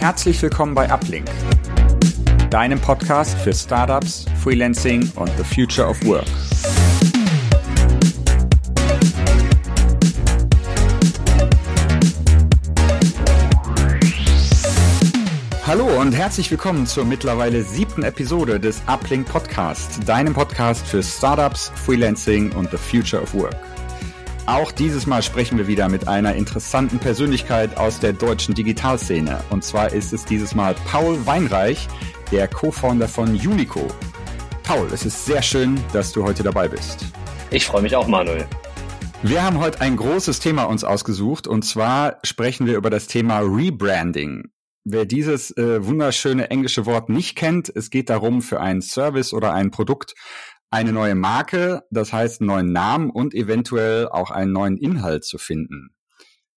Herzlich willkommen bei Uplink, deinem Podcast für Startups, Freelancing und the Future of Work. Hallo und herzlich willkommen zur mittlerweile siebten Episode des Uplink Podcast, deinem Podcast für Startups, Freelancing und the Future of Work. Auch dieses Mal sprechen wir wieder mit einer interessanten Persönlichkeit aus der deutschen Digitalszene. Und zwar ist es dieses Mal Paul Weinreich, der Co-Founder von Unico. Paul, es ist sehr schön, dass du heute dabei bist. Ich freue mich auch, Manuel. Wir haben heute ein großes Thema uns ausgesucht und zwar sprechen wir über das Thema Rebranding. Wer dieses äh, wunderschöne englische Wort nicht kennt, es geht darum, für einen Service oder ein Produkt eine neue Marke, das heißt einen neuen Namen und eventuell auch einen neuen Inhalt zu finden.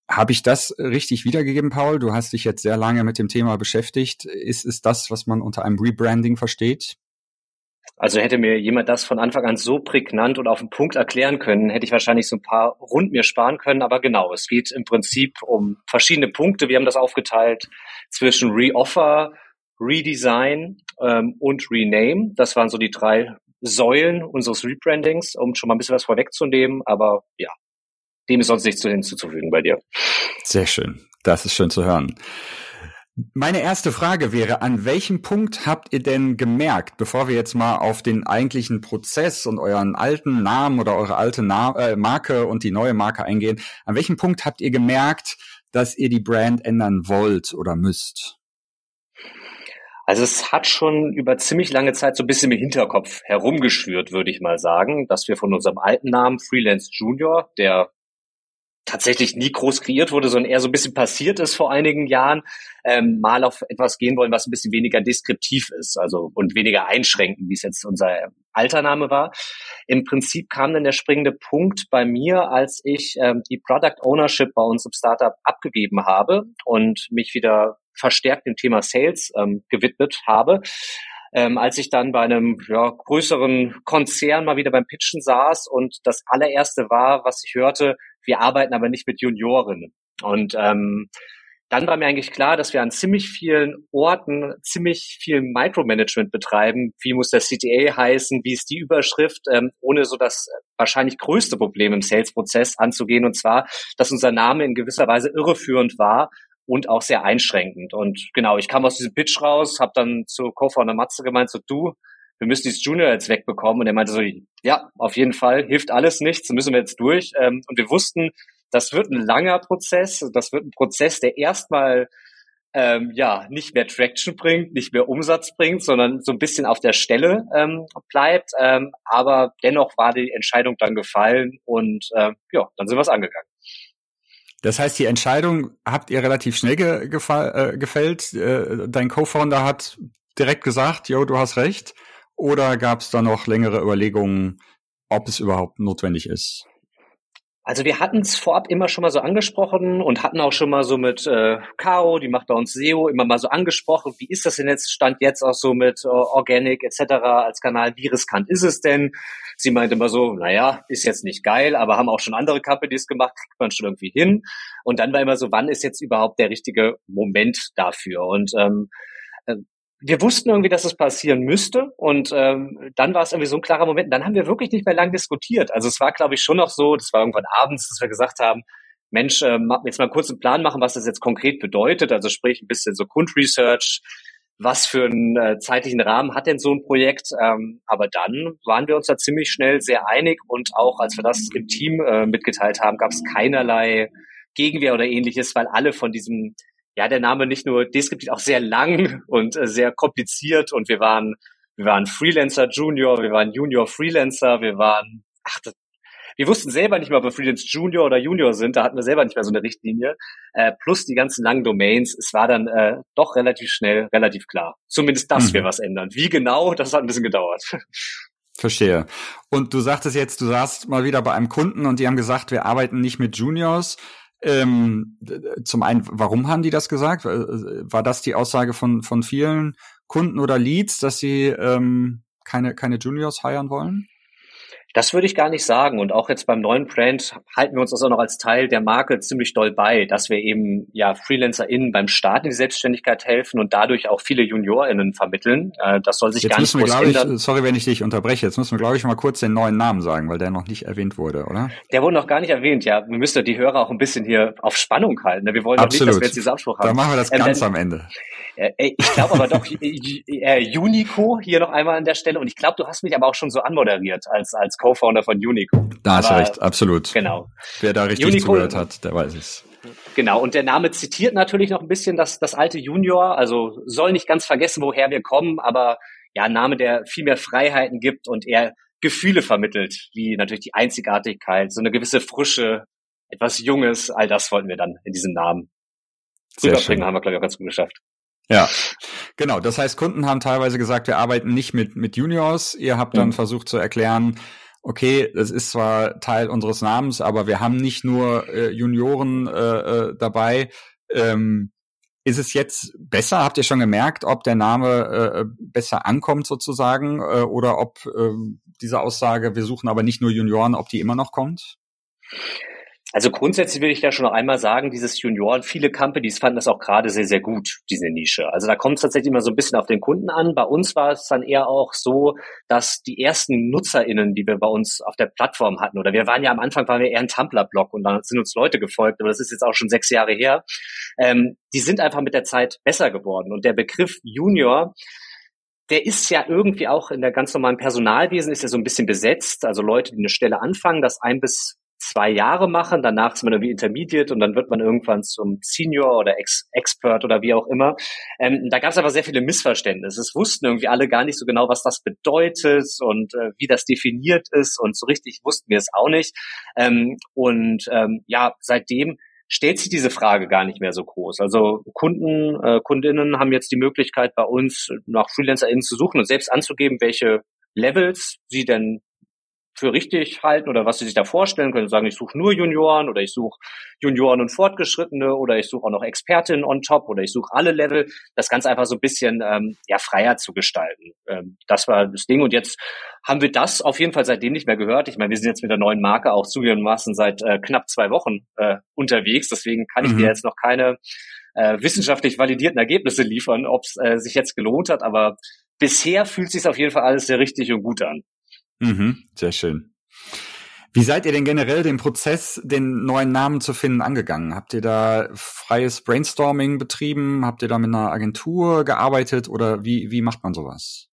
Habe ich das richtig wiedergegeben, Paul? Du hast dich jetzt sehr lange mit dem Thema beschäftigt. Ist es das, was man unter einem Rebranding versteht? Also hätte mir jemand das von Anfang an so prägnant und auf den Punkt erklären können, hätte ich wahrscheinlich so ein paar Rund mir sparen können. Aber genau, es geht im Prinzip um verschiedene Punkte. Wir haben das aufgeteilt zwischen Reoffer, Redesign ähm, und Rename. Das waren so die drei Säulen unseres Rebrandings, um schon mal ein bisschen was vorwegzunehmen. Aber ja, dem ist sonst nichts hinzuzufügen bei dir. Sehr schön. Das ist schön zu hören. Meine erste Frage wäre, an welchem Punkt habt ihr denn gemerkt, bevor wir jetzt mal auf den eigentlichen Prozess und euren alten Namen oder eure alte Na äh, Marke und die neue Marke eingehen, an welchem Punkt habt ihr gemerkt, dass ihr die Brand ändern wollt oder müsst? Also es hat schon über ziemlich lange Zeit so ein bisschen im Hinterkopf herumgeschwört, würde ich mal sagen, dass wir von unserem alten Namen Freelance Junior, der tatsächlich nie groß kreiert wurde, sondern eher so ein bisschen passiert ist vor einigen Jahren, ähm, mal auf etwas gehen wollen, was ein bisschen weniger deskriptiv ist, also und weniger einschränkend, wie es jetzt unser alter Name war. Im Prinzip kam dann der springende Punkt bei mir, als ich ähm, die Product Ownership bei uns im Startup abgegeben habe und mich wieder verstärkt dem Thema Sales ähm, gewidmet habe. Ähm, als ich dann bei einem ja, größeren Konzern mal wieder beim Pitchen saß und das allererste war, was ich hörte, wir arbeiten aber nicht mit Juniorinnen. Und ähm, dann war mir eigentlich klar, dass wir an ziemlich vielen Orten ziemlich viel Micromanagement betreiben. Wie muss der CTA heißen? Wie ist die Überschrift? Ähm, ohne so das wahrscheinlich größte Problem im Sales-Prozess anzugehen. Und zwar, dass unser Name in gewisser Weise irreführend war und auch sehr einschränkend. Und genau, ich kam aus diesem Pitch raus, habe dann zu Co-Founder Matze gemeint, so du, wir müssen dieses Junior jetzt wegbekommen. Und er meinte so, ja, auf jeden Fall, hilft alles nichts, müssen wir jetzt durch. Ähm, und wir wussten, das wird ein langer Prozess, das wird ein Prozess, der erstmal ähm, ja nicht mehr Traction bringt, nicht mehr Umsatz bringt, sondern so ein bisschen auf der Stelle ähm, bleibt. Ähm, aber dennoch war die Entscheidung dann gefallen und äh, ja, dann sind wir es angegangen. Das heißt, die Entscheidung habt ihr relativ schnell ge äh, gefällt. Äh, dein Co-Founder hat direkt gesagt, jo, du hast recht. Oder gab es da noch längere Überlegungen, ob es überhaupt notwendig ist? Also wir hatten es vorab immer schon mal so angesprochen und hatten auch schon mal so mit äh, Caro, die macht bei uns SEO, immer mal so angesprochen, wie ist das denn jetzt, stand jetzt auch so mit äh, Organic etc. als Kanal, wie riskant ist es denn? Sie meinte immer so, naja, ist jetzt nicht geil, aber haben auch schon andere Companies gemacht, kriegt man schon irgendwie hin. Und dann war immer so, wann ist jetzt überhaupt der richtige Moment dafür? Und ähm, äh, wir wussten irgendwie, dass es passieren müsste und ähm, dann war es irgendwie so ein klarer Moment. Dann haben wir wirklich nicht mehr lang diskutiert. Also es war, glaube ich, schon noch so, das war irgendwann abends, dass wir gesagt haben, Mensch, äh, jetzt mal kurz einen Plan machen, was das jetzt konkret bedeutet. Also sprich ein bisschen so Kundresearch, was für einen äh, zeitlichen Rahmen hat denn so ein Projekt. Ähm, aber dann waren wir uns da ziemlich schnell sehr einig und auch als wir das im Team äh, mitgeteilt haben, gab es keinerlei Gegenwehr oder ähnliches, weil alle von diesem, ja, der Name nicht nur deskriptiv, auch sehr lang und äh, sehr kompliziert und wir waren, wir waren Freelancer Junior, wir waren Junior Freelancer, wir waren, ach, das, wir wussten selber nicht mehr, ob wir Freelance Junior oder Junior sind. Da hatten wir selber nicht mehr so eine Richtlinie. Äh, plus die ganzen langen Domains. Es war dann äh, doch relativ schnell, relativ klar. Zumindest, dass mhm. wir was ändern. Wie genau, das hat ein bisschen gedauert. Verstehe. Und du sagtest jetzt, du saßt mal wieder bei einem Kunden und die haben gesagt, wir arbeiten nicht mit Juniors. Ähm, zum einen, warum haben die das gesagt? War das die Aussage von, von vielen Kunden oder Leads, dass sie ähm, keine, keine Juniors heiren wollen? Das würde ich gar nicht sagen. Und auch jetzt beim neuen Brand halten wir uns das auch noch als Teil der Marke ziemlich doll bei, dass wir eben ja FreelancerInnen beim Start in die Selbstständigkeit helfen und dadurch auch viele JuniorInnen vermitteln. Äh, das soll sich jetzt gar nicht groß wir, ändern. Ich, sorry, wenn ich dich unterbreche. Jetzt müssen wir, glaube ich, mal kurz den neuen Namen sagen, weil der noch nicht erwähnt wurde, oder? Der wurde noch gar nicht erwähnt, ja. Wir müssen die Hörer auch ein bisschen hier auf Spannung halten. Ne? Wir wollen Absolut. nicht, dass wir jetzt diesen Abspruch haben. Dann machen wir das Ähm, ganz dann- am Ende. Äh, ich glaube aber doch, äh, Unico hier noch einmal an der Stelle. Und ich glaube, du hast mich aber auch schon so anmoderiert als, als Co-Founder von Unico. Da hast du recht, absolut. Genau. Wer da richtig Unicorn- zugehört hat, der weiß es. Genau, und der Name zitiert natürlich noch ein bisschen das, das alte Junior, also soll nicht ganz vergessen, woher wir kommen, aber ja, ein Name, der viel mehr Freiheiten gibt und eher Gefühle vermittelt, wie natürlich die Einzigartigkeit, so eine gewisse Frische, etwas Junges, all das wollten wir dann in diesem Namen Sehr rüberbringen, haben wir, glaube ich, auch ganz gut geschafft. Ja, genau. Das heißt, Kunden haben teilweise gesagt, wir arbeiten nicht mit, mit Juniors. Ihr habt dann Mhm. versucht zu erklären, okay, das ist zwar Teil unseres Namens, aber wir haben nicht nur äh, Junioren äh, äh, dabei. Ähm, ist es jetzt besser? Habt ihr schon gemerkt, ob der Name äh, besser ankommt sozusagen äh, oder ob äh, diese Aussage, wir suchen aber nicht nur Junioren, ob die immer noch kommt? Also grundsätzlich will ich da schon noch einmal sagen, dieses Junioren, viele Companies fanden das auch gerade sehr, sehr gut, diese Nische. Also da kommt es tatsächlich immer so ein bisschen auf den Kunden an. Bei uns war es dann eher auch so, dass die ersten NutzerInnen, die wir bei uns auf der Plattform hatten, oder wir waren ja am Anfang, waren wir eher ein Tumblr-Blog und dann sind uns Leute gefolgt, aber das ist jetzt auch schon sechs Jahre her, ähm, die sind einfach mit der Zeit besser geworden. Und der Begriff Junior, der ist ja irgendwie auch in der ganz normalen Personalwesen ist ja so ein bisschen besetzt. Also Leute, die eine Stelle anfangen, das ein bis zwei Jahre machen, danach ist man irgendwie Intermediate und dann wird man irgendwann zum Senior oder Ex Expert oder wie auch immer. Ähm, da gab es aber sehr viele Missverständnisse. Es wussten irgendwie alle gar nicht so genau, was das bedeutet und äh, wie das definiert ist und so richtig wussten wir es auch nicht. Ähm, und ähm, ja, seitdem stellt sich diese Frage gar nicht mehr so groß. Also Kunden, äh, Kundinnen haben jetzt die Möglichkeit bei uns nach FreelancerInnen zu suchen und selbst anzugeben, welche Levels sie denn für richtig halten oder was sie sich da vorstellen können. Sagen, ich suche nur Junioren oder ich suche Junioren und Fortgeschrittene oder ich suche auch noch Expertinnen on top oder ich suche alle Level. Das Ganze einfach so ein bisschen ähm, ja freier zu gestalten. Ähm, das war das Ding. Und jetzt haben wir das auf jeden Fall seitdem nicht mehr gehört. Ich meine, wir sind jetzt mit der neuen Marke auch zugegebenermaßen seit äh, knapp zwei Wochen äh, unterwegs. Deswegen kann ich Mhm. dir jetzt noch keine äh, wissenschaftlich validierten Ergebnisse liefern, ob es äh, sich jetzt gelohnt hat. Aber bisher fühlt sich auf jeden Fall alles sehr richtig und gut an. Mhm, sehr schön. Wie seid ihr denn generell den Prozess, den neuen Namen zu finden, angegangen? Habt ihr da freies Brainstorming betrieben? Habt ihr da mit einer Agentur gearbeitet oder wie, wie macht man sowas?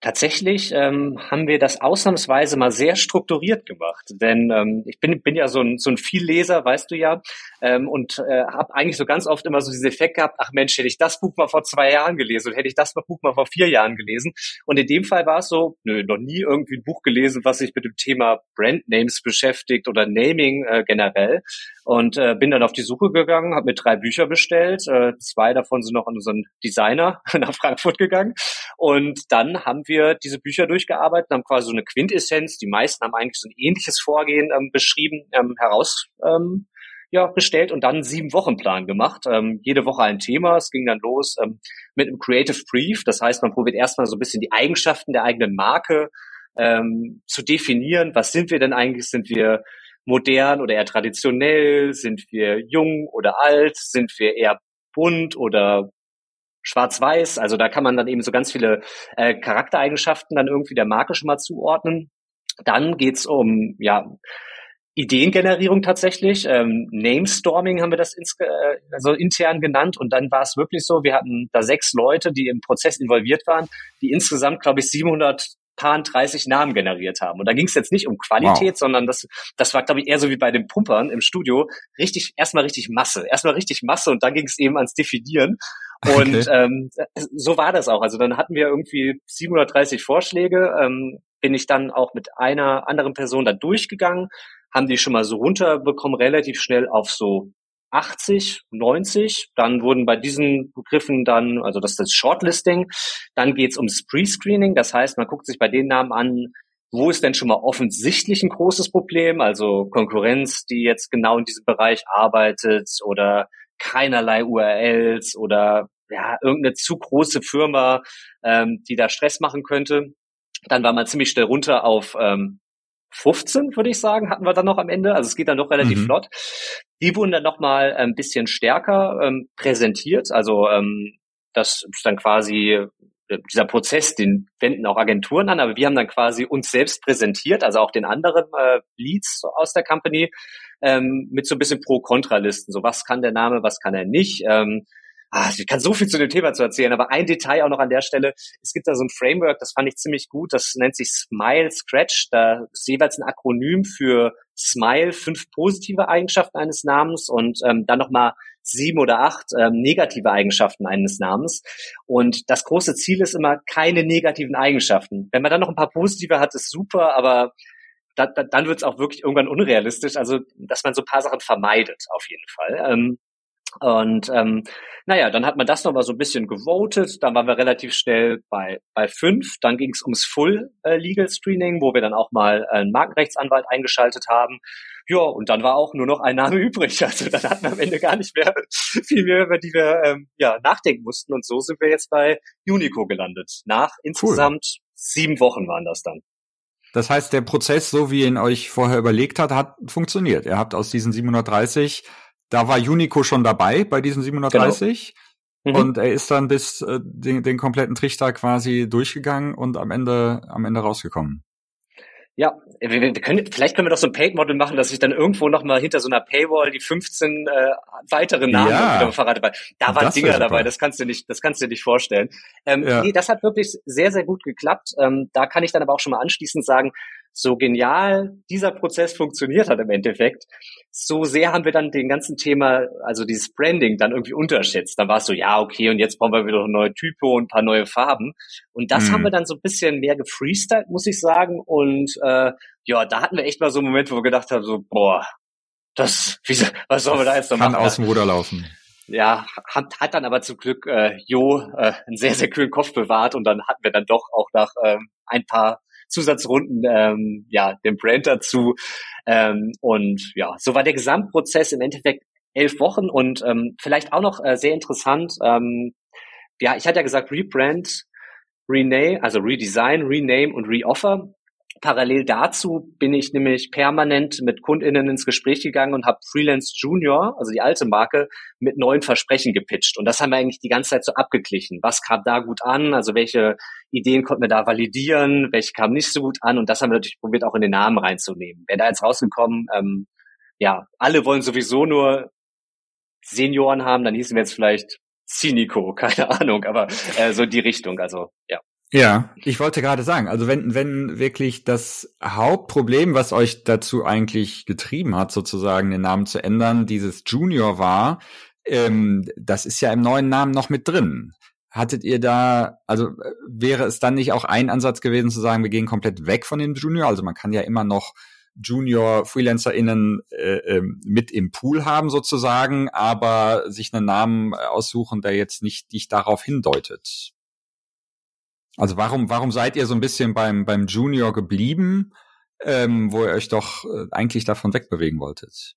Tatsächlich ähm, haben wir das ausnahmsweise mal sehr strukturiert gemacht, denn ähm, ich bin, bin ja so ein, so ein Vielleser, weißt du ja, ähm, und äh, habe eigentlich so ganz oft immer so diesen Effekt gehabt, ach Mensch, hätte ich das Buch mal vor zwei Jahren gelesen und hätte ich das Buch mal vor vier Jahren gelesen. Und in dem Fall war es so, nö, noch nie irgendwie ein Buch gelesen, was sich mit dem Thema Brandnames beschäftigt oder Naming äh, generell. Und äh, bin dann auf die Suche gegangen, habe mir drei Bücher bestellt. Äh, zwei davon sind noch an unseren Designer nach Frankfurt gegangen. Und dann haben wir diese Bücher durchgearbeitet, haben quasi so eine Quintessenz. Die meisten haben eigentlich so ein ähnliches Vorgehen ähm, beschrieben, ähm, heraus ähm, ja, gestellt und dann sieben Wochen Plan gemacht. Ähm, jede Woche ein Thema. Es ging dann los ähm, mit einem Creative Brief. Das heißt, man probiert erstmal so ein bisschen die Eigenschaften der eigenen Marke ähm, zu definieren. Was sind wir denn eigentlich? Sind wir modern oder eher traditionell? Sind wir jung oder alt? Sind wir eher bunt oder schwarz-weiß? Also da kann man dann eben so ganz viele äh, Charaktereigenschaften dann irgendwie der Marke schon mal zuordnen. Dann geht's um ja Ideengenerierung tatsächlich. Ähm, Namestorming haben wir das ins, äh, also intern genannt. Und dann war es wirklich so, wir hatten da sechs Leute, die im Prozess involviert waren, die insgesamt, glaube ich, 700 Paar 30 Namen generiert haben. Und da ging es jetzt nicht um Qualität, Wow. sondern das, das war, glaube ich, eher so wie bei den Pumpern im Studio. Richtig, erstmal richtig Masse. Erstmal richtig Masse und dann ging es eben ans Definieren. Und Okay. ähm, so war das auch. Also dann hatten wir irgendwie 730 Vorschläge, ähm, bin ich dann auch mit einer anderen Person da durchgegangen, haben die schon mal so runterbekommen, relativ schnell auf so 80, 90. Dann wurden bei diesen Begriffen dann, also das ist das Shortlisting, dann geht's ums Pre-Screening. Das heißt, man guckt sich bei den Namen an, wo ist denn schon mal offensichtlich ein großes Problem, also Konkurrenz, die jetzt genau in diesem Bereich arbeitet oder keinerlei URLs oder ja, irgendeine zu große Firma, ähm, die da Stress machen könnte. Dann war man ziemlich schnell runter auf ähm, 15, würde ich sagen, hatten wir dann noch am Ende. Also es geht dann doch relativ mhm. flott. Die wurden dann noch mal ein bisschen stärker ähm, präsentiert. Also ähm, das ist dann quasi dieser Prozess, den wenden auch Agenturen an, aber wir haben dann quasi uns selbst präsentiert, also auch den anderen äh, Leads aus der Company, ähm, mit so ein bisschen Pro-Kontra-Listen. So, was kann der Name, was kann er nicht? Ähm, ah, ich kann so viel zu dem Thema zu erzählen, aber ein Detail auch noch an der Stelle. Es gibt da so ein Framework, das fand ich ziemlich gut, das nennt sich Smile Scratch. Da ist jeweils ein Akronym für Smile, fünf positive Eigenschaften eines Namens und ähm, dann nochmal sieben oder acht ähm, negative Eigenschaften eines Namens. Und das große Ziel ist immer keine negativen Eigenschaften. Wenn man dann noch ein paar positive hat, ist super, aber da, da, dann wird es auch wirklich irgendwann unrealistisch. Also, dass man so ein paar Sachen vermeidet, auf jeden Fall. Ähm, und ähm, naja, dann hat man das nochmal so ein bisschen gewotet. Dann waren wir relativ schnell bei, bei fünf. Dann ging es ums Full äh, Legal Screening, wo wir dann auch mal einen Markenrechtsanwalt eingeschaltet haben. Ja, und dann war auch nur noch ein Name übrig. Also dann hatten wir am Ende gar nicht mehr viel mehr, über die wir ähm, ja, nachdenken mussten. Und so sind wir jetzt bei Unico gelandet. Nach insgesamt cool. sieben Wochen waren das dann. Das heißt, der Prozess, so wie ihr ihn euch vorher überlegt hat, hat funktioniert. Ihr habt aus diesen 730 da war Unico schon dabei bei diesen 730. Genau. Mhm. Und er ist dann bis äh, den, den kompletten Trichter quasi durchgegangen und am Ende, am Ende rausgekommen. Ja, wir, wir können, vielleicht können wir doch so ein Paid-Model machen, dass ich dann irgendwo noch mal hinter so einer Paywall die 15 äh, weiteren Namen ja. wieder verrate. Da waren Dinger dabei, das kannst du nicht, das kannst du dir nicht vorstellen. Ähm, ja. Nee, das hat wirklich sehr, sehr gut geklappt. Ähm, da kann ich dann aber auch schon mal anschließend sagen, so genial dieser Prozess funktioniert hat im Endeffekt, so sehr haben wir dann den ganzen Thema, also dieses Branding dann irgendwie unterschätzt. Dann war es so, ja, okay, und jetzt brauchen wir wieder neue Typo und ein paar neue Farben. Und das mhm. haben wir dann so ein bisschen mehr gefreestylt, muss ich sagen. Und äh, ja, da hatten wir echt mal so einen Moment, wo wir gedacht haben, so, boah, das, wie, was sollen wir da jetzt noch machen? Kann aus dem Ruder laufen ja, hat, hat dann aber zum Glück äh, Jo äh, einen sehr, sehr kühlen Kopf bewahrt und dann hatten wir dann doch auch nach ähm, ein paar Zusatzrunden ähm, ja den Brand dazu. Ähm, und ja, so war der Gesamtprozess im Endeffekt elf Wochen und ähm, vielleicht auch noch äh, sehr interessant. Ähm, ja, ich hatte ja gesagt Rebrand, Rename, also Redesign, Rename und Reoffer. Parallel dazu bin ich nämlich permanent mit KundInnen ins Gespräch gegangen und habe Freelance Junior, also die alte Marke, mit neuen Versprechen gepitcht. Und das haben wir eigentlich die ganze Zeit so abgeglichen. Was kam da gut an? Also welche Ideen konnten wir da validieren? Welche kamen nicht so gut an? Und das haben wir natürlich probiert, auch in den Namen reinzunehmen. Wäre da jetzt rausgekommen, ähm, ja, alle wollen sowieso nur Senioren haben, dann hießen wir jetzt vielleicht Cynico, keine Ahnung, aber äh, so die Richtung, also ja. Ja, ich wollte gerade sagen, also wenn, wenn wirklich das Hauptproblem, was euch dazu eigentlich getrieben hat, sozusagen den Namen zu ändern, dieses Junior war, ähm, das ist ja im neuen Namen noch mit drin. Hattet ihr da, also äh, wäre es dann nicht auch ein Ansatz gewesen zu sagen, wir gehen komplett weg von dem Junior? Also man kann ja immer noch Junior FreelancerInnen äh, äh, mit im Pool haben sozusagen, aber sich einen Namen aussuchen, der jetzt nicht dich darauf hindeutet. Also warum, warum seid ihr so ein bisschen beim, beim Junior geblieben, ähm, wo ihr euch doch äh, eigentlich davon wegbewegen wolltet?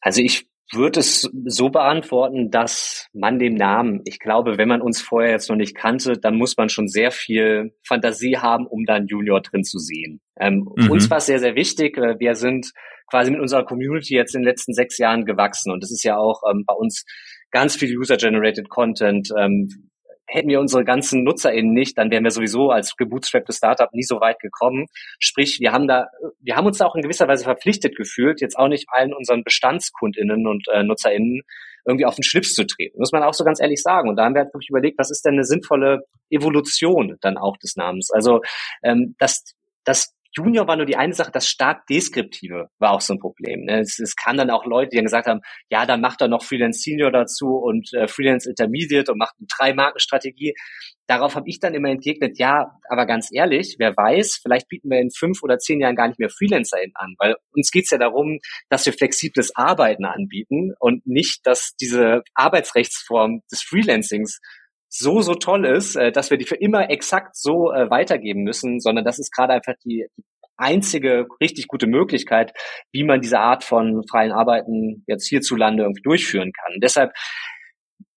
Also ich würde es so beantworten, dass man dem Namen, ich glaube, wenn man uns vorher jetzt noch nicht kannte, dann muss man schon sehr viel Fantasie haben, um dann Junior drin zu sehen. Ähm, mhm. Uns war es sehr, sehr wichtig. Wir sind quasi mit unserer Community jetzt in den letzten sechs Jahren gewachsen und das ist ja auch ähm, bei uns ganz viel User-Generated Content. Ähm, hätten wir unsere ganzen NutzerInnen nicht, dann wären wir sowieso als gebootstrapptes Startup nie so weit gekommen. Sprich, wir haben da, wir haben uns da auch in gewisser Weise verpflichtet gefühlt, jetzt auch nicht allen unseren BestandskundInnen und äh, NutzerInnen irgendwie auf den Schlips zu treten. Muss man auch so ganz ehrlich sagen. Und da haben wir halt wirklich überlegt, was ist denn eine sinnvolle Evolution dann auch des Namens? Also, ähm, das, das Junior war nur die eine Sache, das stark Deskriptive war auch so ein Problem. Ne? Es, es kam dann auch Leute, die dann gesagt haben, ja, dann macht er noch Freelance Senior dazu und äh, Freelance Intermediate und macht eine Drei-Marken-Strategie. Darauf habe ich dann immer entgegnet, ja, aber ganz ehrlich, wer weiß, vielleicht bieten wir in fünf oder zehn Jahren gar nicht mehr FreelancerInnen an, weil uns geht's ja darum, dass wir flexibles Arbeiten anbieten und nicht, dass diese Arbeitsrechtsform des Freelancings so, so toll ist, äh, dass wir die für immer exakt so äh, weitergeben müssen, sondern das ist gerade einfach die, einzige richtig gute Möglichkeit, wie man diese Art von freien Arbeiten jetzt hierzulande irgendwie durchführen kann. deshalb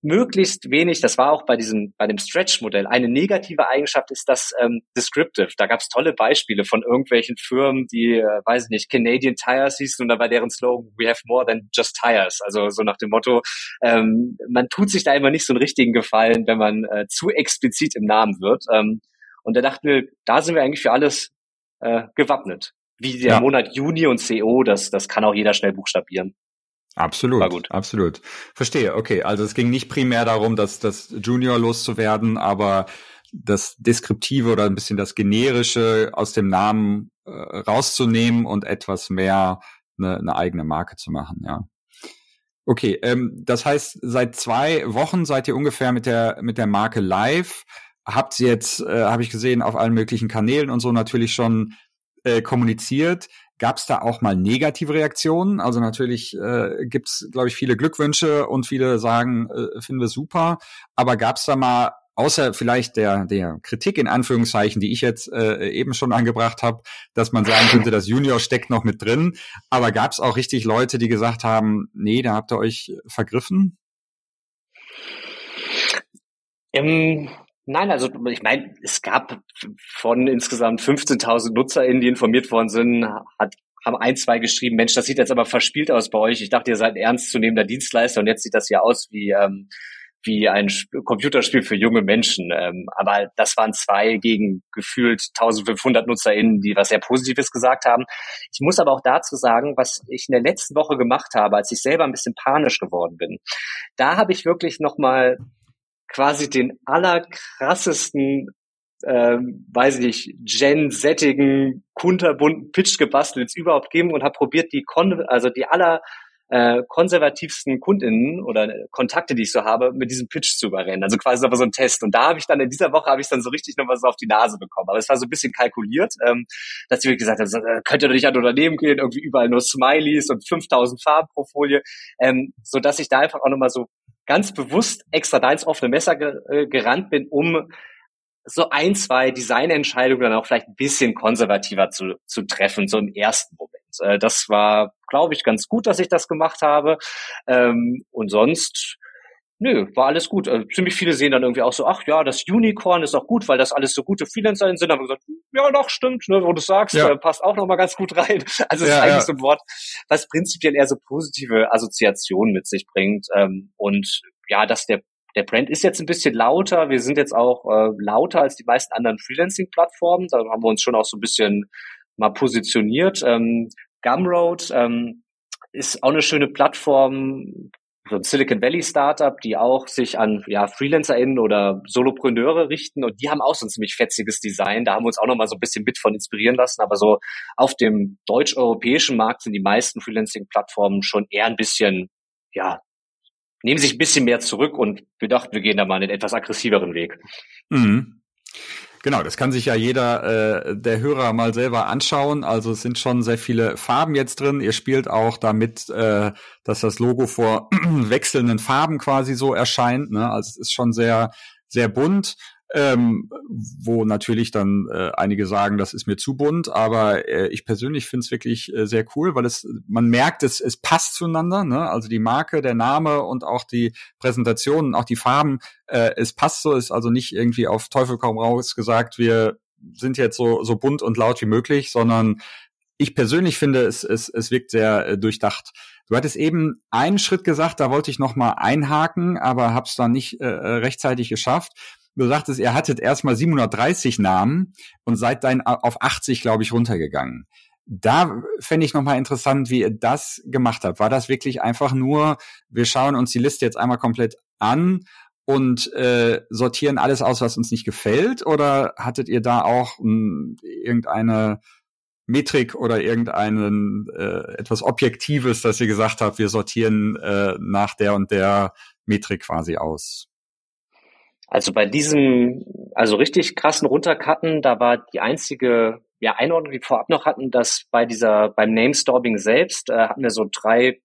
möglichst wenig, das war auch bei diesem, bei dem Stretch-Modell, eine negative Eigenschaft ist das ähm, Descriptive. Da gab es tolle Beispiele von irgendwelchen Firmen, die, äh, weiß ich nicht, Canadian Tires hießen und da war deren Slogan, we have more than just tires. Also so nach dem Motto, ähm, man tut sich da immer nicht so einen richtigen Gefallen, wenn man äh, zu explizit im Namen wird. Ähm, und da dachten wir, da sind wir eigentlich für alles äh, gewappnet. Wie der ja. Monat Juni und CO, das, das kann auch jeder schnell buchstabieren. Absolut, War gut. absolut. Verstehe, okay. Also es ging nicht primär darum, dass das Junior loszuwerden, aber das Deskriptive oder ein bisschen das Generische aus dem Namen äh, rauszunehmen und etwas mehr eine, eine eigene Marke zu machen, ja. Okay, ähm, das heißt, seit zwei Wochen seid ihr ungefähr mit der mit der Marke live. Habt ihr jetzt, äh, habe ich gesehen, auf allen möglichen Kanälen und so natürlich schon äh, kommuniziert. Gab es da auch mal negative Reaktionen? Also natürlich äh, gibt es, glaube ich, viele Glückwünsche und viele sagen, äh, finden wir super. Aber gab es da mal, außer vielleicht der, der Kritik in Anführungszeichen, die ich jetzt äh, eben schon angebracht habe, dass man sagen könnte, das Junior steckt noch mit drin. Aber gab es auch richtig Leute, die gesagt haben, nee, da habt ihr euch vergriffen? Ähm, Nein, also ich meine, es gab von insgesamt 15.000 NutzerInnen, die informiert worden sind, hat, haben ein, zwei geschrieben, Mensch, das sieht jetzt aber verspielt aus bei euch. Ich dachte, ihr seid ein ernstzunehmender Dienstleister und jetzt sieht das ja aus wie, ähm, wie ein Sp Computerspiel für junge Menschen. Ähm, aber das waren zwei gegen gefühlt 1500 NutzerInnen, die was sehr Positives gesagt haben. Ich muss aber auch dazu sagen, was ich in der letzten Woche gemacht habe, als ich selber ein bisschen panisch geworden bin. Da habe ich wirklich nochmal quasi den allerkrassesten, ähm, weiß ich nicht, gen-settigen, kunterbunten Pitch gebastelt, es überhaupt geben und habe probiert, die Kon also die aller äh, konservativsten Kundinnen oder Kontakte, die ich so habe, mit diesem Pitch zu überrennen. Also quasi aber so ein Test. Und da habe ich dann in dieser Woche habe ich dann so richtig noch was auf die Nase bekommen. Aber es war so ein bisschen kalkuliert, ähm, dass ich wirklich gesagt habe, könnt ihr doch nicht an Unternehmen gehen, irgendwie überall nur Smileys und 5000 Farben pro Folie, ähm, so dass ich da einfach auch nochmal so ganz bewusst extra da ins offene Messer äh, gerannt bin, um so ein, zwei Designentscheidungen dann auch vielleicht ein bisschen konservativer zu, zu treffen, so im ersten Moment. Äh, das war, glaube ich, ganz gut, dass ich das gemacht habe. Ähm, und sonst Nö, war alles gut. Also, ziemlich viele sehen dann irgendwie auch so, ach ja, das Unicorn ist auch gut, weil das alles so gute Freelancer sind. Haben gesagt, ja, doch, stimmt, ne, wo du sagst, ja. äh, passt auch nochmal ganz gut rein. Also es ja, ist eigentlich ja. so ein Wort, was prinzipiell eher so positive Assoziationen mit sich bringt. Ähm, und ja, dass der der Brand ist jetzt ein bisschen lauter. Wir sind jetzt auch äh, lauter als die meisten anderen Freelancing-Plattformen. Da haben wir uns schon auch so ein bisschen mal positioniert. Ähm, Gumroad ähm, ist auch eine schöne Plattform, so ein Silicon Valley Startup, die auch sich an ja, FreelancerInnen oder Solopreneure richten und die haben auch so ein ziemlich fetziges Design. Da haben wir uns auch noch mal so ein bisschen mit von inspirieren lassen. Aber so auf dem deutsch-europäischen Markt sind die meisten Freelancing-Plattformen schon eher ein bisschen, ja, nehmen sich ein bisschen mehr zurück und wir dachten, wir gehen da mal einen etwas aggressiveren Weg. Mhm. Genau, das kann sich ja jeder äh, der Hörer mal selber anschauen. Also es sind schon sehr viele Farben jetzt drin. Ihr spielt auch damit, äh, dass das Logo vor wechselnden Farben quasi so erscheint. Ne? Also es ist schon sehr, sehr bunt ähm, wo natürlich dann äh, einige sagen, das ist mir zu bunt, aber äh, ich persönlich finde es wirklich äh, sehr cool, weil es man merkt, es, es passt zueinander, ne? also die Marke, der Name und auch die Präsentation, auch die Farben, äh, es passt so, ist also nicht irgendwie auf Teufel kaum raus gesagt, wir sind jetzt so, so bunt und laut wie möglich, sondern ich persönlich finde, es, es, es wirkt sehr äh, durchdacht. Du hattest eben einen Schritt gesagt, da wollte ich noch mal einhaken, aber hab's dann nicht äh, äh rechtzeitig geschafft du sagtest, ihr hattet erstmal 730 Namen und seid dann auf 80, glaube ich, runtergegangen. Da fände ich nochmal interessant, wie ihr das gemacht habt. War das wirklich einfach nur, wir schauen uns die Liste jetzt einmal komplett an und äh, sortieren alles aus, was uns nicht gefällt? Oder hattet ihr da auch mh, hm, irgendeine Metrik oder irgendeinen äh, etwas Objektives, dass ihr gesagt habt, wir sortieren äh, nach der und der Metrik quasi aus? Also bei diesem, also richtig krassen Runtercutten, da war die einzige ja, Einordnung, die wir vorab noch hatten, dass bei dieser, beim Name-Storbing selbst, äh, hatten wir so drei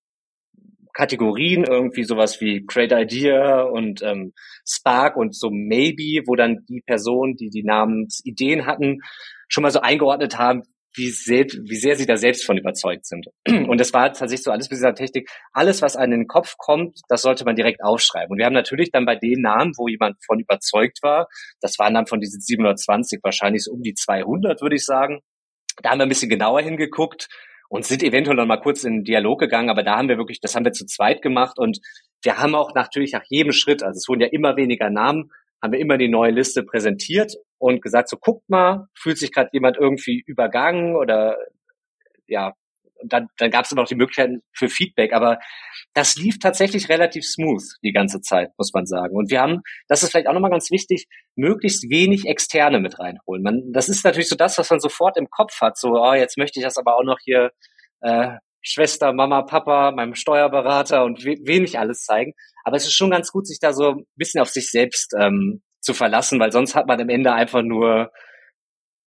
Kategorien, irgendwie sowas wie Great Idea und ähm, Spark und so Maybe, wo dann die Personen, die die Namensideen hatten, schon mal so eingeordnet haben, wie, selbst, wie sehr sie da selbst von überzeugt sind. Und das war tatsächlich so alles mit dieser Technik. Alles, was einem in den Kopf kommt, das sollte man direkt aufschreiben. Und wir haben natürlich dann bei den Namen, wo jemand von überzeugt war, das waren dann von diesen 720 wahrscheinlich so um die 200, würde ich sagen. Da haben wir ein bisschen genauer hingeguckt und sind eventuell noch mal kurz in den Dialog gegangen, aber da haben wir wirklich, das haben wir zu zweit gemacht und wir haben auch natürlich nach jedem Schritt, also es wurden ja immer weniger Namen, haben wir immer die neue Liste präsentiert und gesagt, so guckt mal, fühlt sich gerade jemand irgendwie übergangen oder ja, dann, dann gab es immer noch die Möglichkeiten für Feedback, aber das lief tatsächlich relativ smooth die ganze Zeit, muss man sagen. Und wir haben, das ist vielleicht auch nochmal ganz wichtig, möglichst wenig Externe mit reinholen. Man, das ist natürlich so das, was man sofort im Kopf hat. So, oh, jetzt möchte ich das aber auch noch hier äh, Schwester, Mama, Papa, meinem Steuerberater und we wenig alles zeigen. Aber es ist schon ganz gut, sich da so ein bisschen auf sich selbst ähm, zu verlassen, weil sonst hat man am Ende einfach nur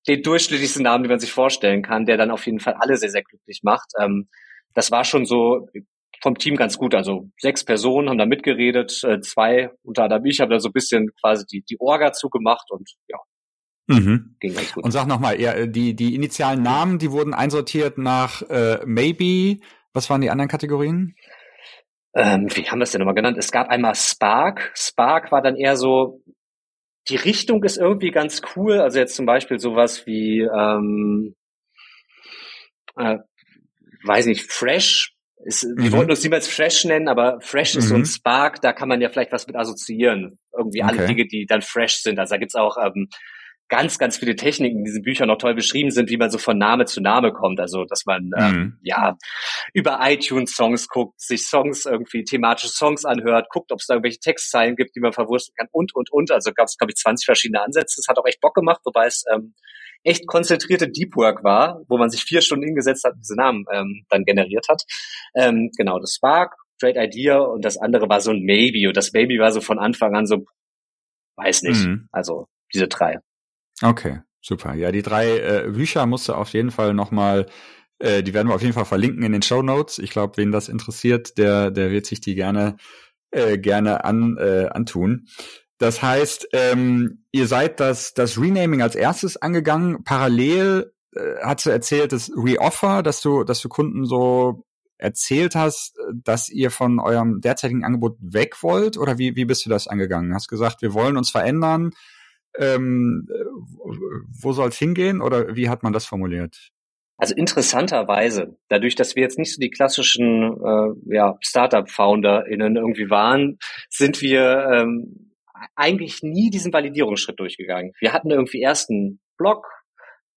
den durchschnittlichsten Namen, den man sich vorstellen kann, der dann auf jeden Fall alle sehr, sehr glücklich macht. Ähm, das war schon so vom Team ganz gut. Also sechs Personen haben da mitgeredet, äh, zwei, unter anderem ich, habe da so ein bisschen quasi die, die Orga zugemacht und ja, Mhm. Ging ganz gut. Und sag nochmal, ja, die, die initialen Namen, die wurden einsortiert nach äh, Maybe. Was waren die anderen Kategorien? Ähm, wie haben wir es denn nochmal genannt? Es gab einmal Spark. Spark war dann eher so, die Richtung ist irgendwie ganz cool. Also jetzt zum Beispiel sowas wie, ähm, äh, weiß nicht, Fresh. Ist, mhm. Wir wollten uns niemals Fresh nennen, aber Fresh mhm. ist so ein mhm. Spark, da kann man ja vielleicht was mit assoziieren. Irgendwie okay. alle Dinge, die dann fresh sind. Also da gibt's auch ähm, ganz, ganz viele Techniken in diesen Büchern noch toll beschrieben sind, wie man so von Name zu Name kommt. Also, dass man ähm, mhm. ähm, ja über iTunes Songs guckt, sich Songs irgendwie thematische Songs anhört, guckt, ob es da irgendwelche Textzeilen gibt, die man verwursteln kann und und und. Also gab es glaube ich 20 verschiedene Ansätze. Das hat auch echt Bock gemacht, wobei es ähm, echt konzentrierte Deep Work war, wo man sich vier Stunden hingesetzt hat und diese Namen ähm, dann generiert hat. Ähm, genau, das Spark, Great Idea und das andere war so ein Maybe und das Maybe war so von Anfang an so, weiß nicht, mhm. also diese drei. Okay, super. Ja, die drei äh, Bücher musst du auf jeden Fall nochmal, äh, die werden wir auf jeden Fall verlinken in den Show Notes. Ich glaube, wen das interessiert, der, der wird sich die gerne, äh, gerne an, äh, antun. Das heißt, ähm, ihr seid das, das Renaming als erstes angegangen. Parallel äh, hast du erzählt, das Reoffer, dass du, dass du Kunden so erzählt hast, dass ihr von eurem derzeitigen Angebot weg wollt? Oder wie, wie bist du das angegangen? Hast gesagt, wir wollen uns verändern ähm, wo soll es hingehen oder wie hat man das formuliert? Also interessanterweise, dadurch, dass wir jetzt nicht so die klassischen äh, ja, Startup-FounderInnen irgendwie waren, sind wir ähm, eigentlich nie diesen Validierungsschritt durchgegangen. Wir hatten irgendwie erst einen Blog,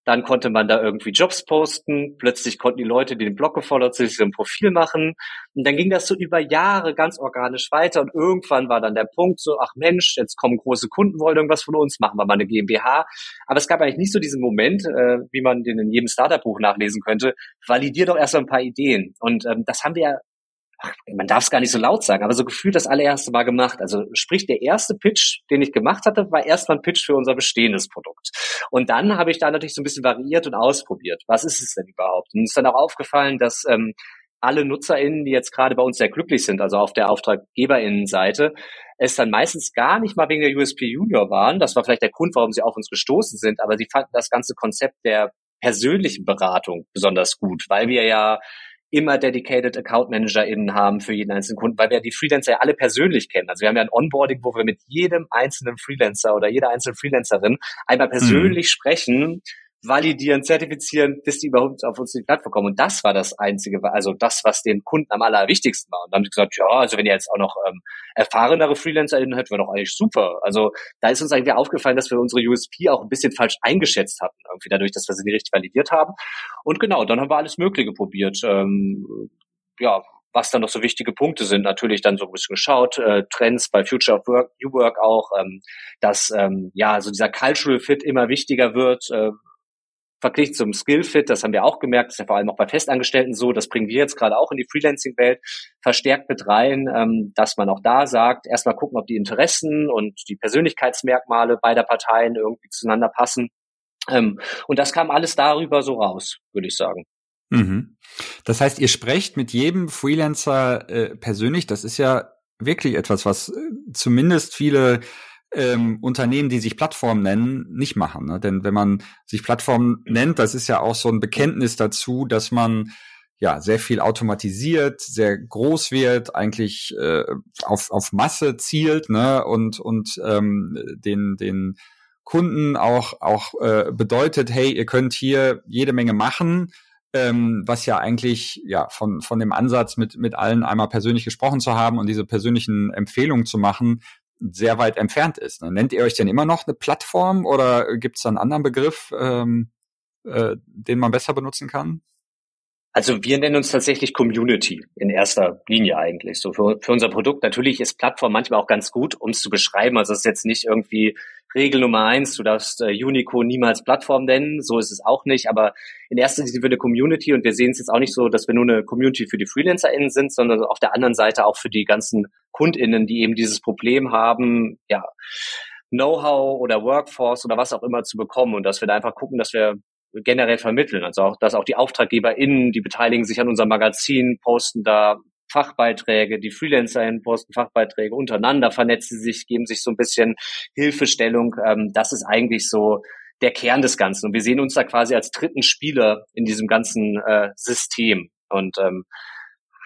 dann konnte man da irgendwie Jobs posten. Plötzlich konnten die Leute, die den Blog gefollowt sich so ein Profil machen. Und dann ging das so über Jahre ganz organisch weiter. Und irgendwann war dann der Punkt so, ach Mensch, jetzt kommen große Kunden, wollen irgendwas von uns, machen wir mal eine GmbH. Aber es gab eigentlich nicht so diesen Moment, äh, wie man den in jedem Startup-Buch nachlesen könnte. Validier doch erst mal ein paar Ideen. Und ähm, das haben wir ja ach, man darf es gar nicht so laut sagen, aber so gefühlt das allererste Mal gemacht. Also sprich, der erste Pitch, den ich gemacht hatte, war erstmal ein Pitch für unser bestehendes Produkt. Und dann habe ich da natürlich so ein bisschen variiert und ausprobiert. Was ist es denn überhaupt? Und ist dann auch aufgefallen, dass ähm, alle NutzerInnen, die jetzt gerade bei uns sehr glücklich sind, also auf der AuftraggeberInnenseite, es dann meistens gar nicht mal wegen der USP Junior waren. Das war vielleicht der Grund, warum sie auf uns gestoßen sind, aber sie fanden das ganze Konzept der persönlichen Beratung besonders gut, weil wir ja immer dedicated Account ManagerInnen haben für jeden einzelnen Kunden, weil wir die Freelancer ja alle persönlich kennen. Also wir haben ja ein Onboarding, wo wir mit jedem einzelnen Freelancer oder jeder einzelnen Freelancerin einmal persönlich mhm. sprechen validieren, zertifizieren, bis die überhaupt auf unsere Plattform kommen. Und das war das Einzige, also das, was den Kunden am allerwichtigsten war. Und dann haben sie gesagt, ja, also wenn ihr jetzt auch noch ähm, erfahrenere FreelancerInnen hätten, wäre doch eigentlich super. Also da ist uns eigentlich aufgefallen, dass wir unsere USP auch ein bisschen falsch eingeschätzt hatten, irgendwie dadurch, dass wir sie nicht richtig validiert haben. Und genau, dann haben wir alles Mögliche probiert. Ähm, ja, was dann noch so wichtige Punkte sind, natürlich dann so ein bisschen geschaut, äh, Trends bei Future of Work, New Work auch, ähm, dass ähm, ja so dieser Cultural Fit immer wichtiger wird, äh, verglichen zum Skillfit, das haben wir auch gemerkt, ist ja vor allem auch bei Festangestellten so, das bringen wir jetzt gerade auch in die Freelancing-Welt verstärkt mit rein, ähm, dass man auch da sagt, erstmal gucken, ob die Interessen und die Persönlichkeitsmerkmale beider Parteien irgendwie zueinander passen. Ähm, und das kam alles darüber so raus, würde ich sagen. Mhm. Das heißt, ihr sprecht mit jedem Freelancer äh, persönlich, das ist ja wirklich etwas, was äh, zumindest viele ähm, Unternehmen, die sich Plattform nennen, nicht machen. Ne? Denn wenn man sich Plattform nennt, das ist ja auch so ein Bekenntnis dazu, dass man ja sehr viel automatisiert, sehr groß wird, eigentlich äh, auf, auf Masse zielt ne? und, und ähm, den, den Kunden auch, auch äh, bedeutet, hey, ihr könnt hier jede Menge machen, ähm, was ja eigentlich ja von, von dem Ansatz mit, mit allen einmal persönlich gesprochen zu haben und diese persönlichen Empfehlungen zu machen, sehr weit entfernt ist. Ne? Nennt ihr euch denn immer noch eine Plattform oder gibt es einen anderen Begriff, ähm, äh, den man besser benutzen kann? Also wir nennen uns tatsächlich Community in erster Linie eigentlich. So für, für unser Produkt. Natürlich ist Plattform manchmal auch ganz gut, um es zu beschreiben. Also es ist jetzt nicht irgendwie Regel Nummer eins, du darfst äh, Unico niemals Plattform nennen. So ist es auch nicht. Aber in erster Linie für eine Community und wir sehen es jetzt auch nicht so, dass wir nur eine Community für die FreelancerInnen sind, sondern auf der anderen Seite auch für die ganzen KundInnen, die eben dieses Problem haben, ja, Know-how oder Workforce oder was auch immer zu bekommen und dass wir da einfach gucken, dass wir generell vermitteln. Also auch, dass auch die AuftraggeberInnen, die beteiligen sich an unserem Magazin, posten da Fachbeiträge, die FreelancerInnen posten Fachbeiträge untereinander, vernetzen sich, geben sich so ein bisschen Hilfestellung. Ähm, das ist eigentlich so der Kern des Ganzen. Und wir sehen uns da quasi als dritten Spieler in diesem ganzen äh, System. Und ähm,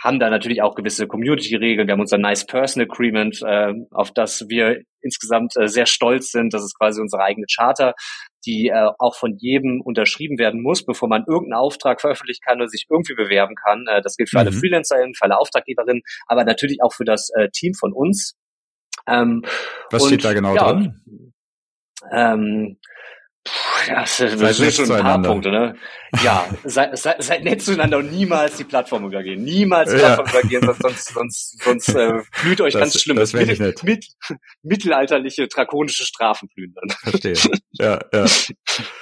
haben da natürlich auch gewisse Community-Regeln. Wir haben unser Nice Person Agreement, äh, auf das wir insgesamt äh, sehr stolz sind. Das ist quasi unsere eigene Charter, die äh, auch von jedem unterschrieben werden muss, bevor man irgendeinen Auftrag veröffentlichen kann oder sich irgendwie bewerben kann. Äh, das gilt für mhm. alle Freelancerinnen, für alle Auftraggeberinnen, aber natürlich auch für das äh, Team von uns. Ähm, Was und, steht da genau ja, dran? Ähm, ja, das, das sind schon ein paar Punkte, ne? Ja, seid, seid, seid nett zueinander und niemals die Plattform übergehen. Niemals die ja. Plattform übergehen, sonst, sonst, sonst, äh, blüht euch das, ganz schlimm. Das wäre nicht nett. Mit, mittelalterliche, drakonische Strafen blühen dann. Verstehe. Ja, ja.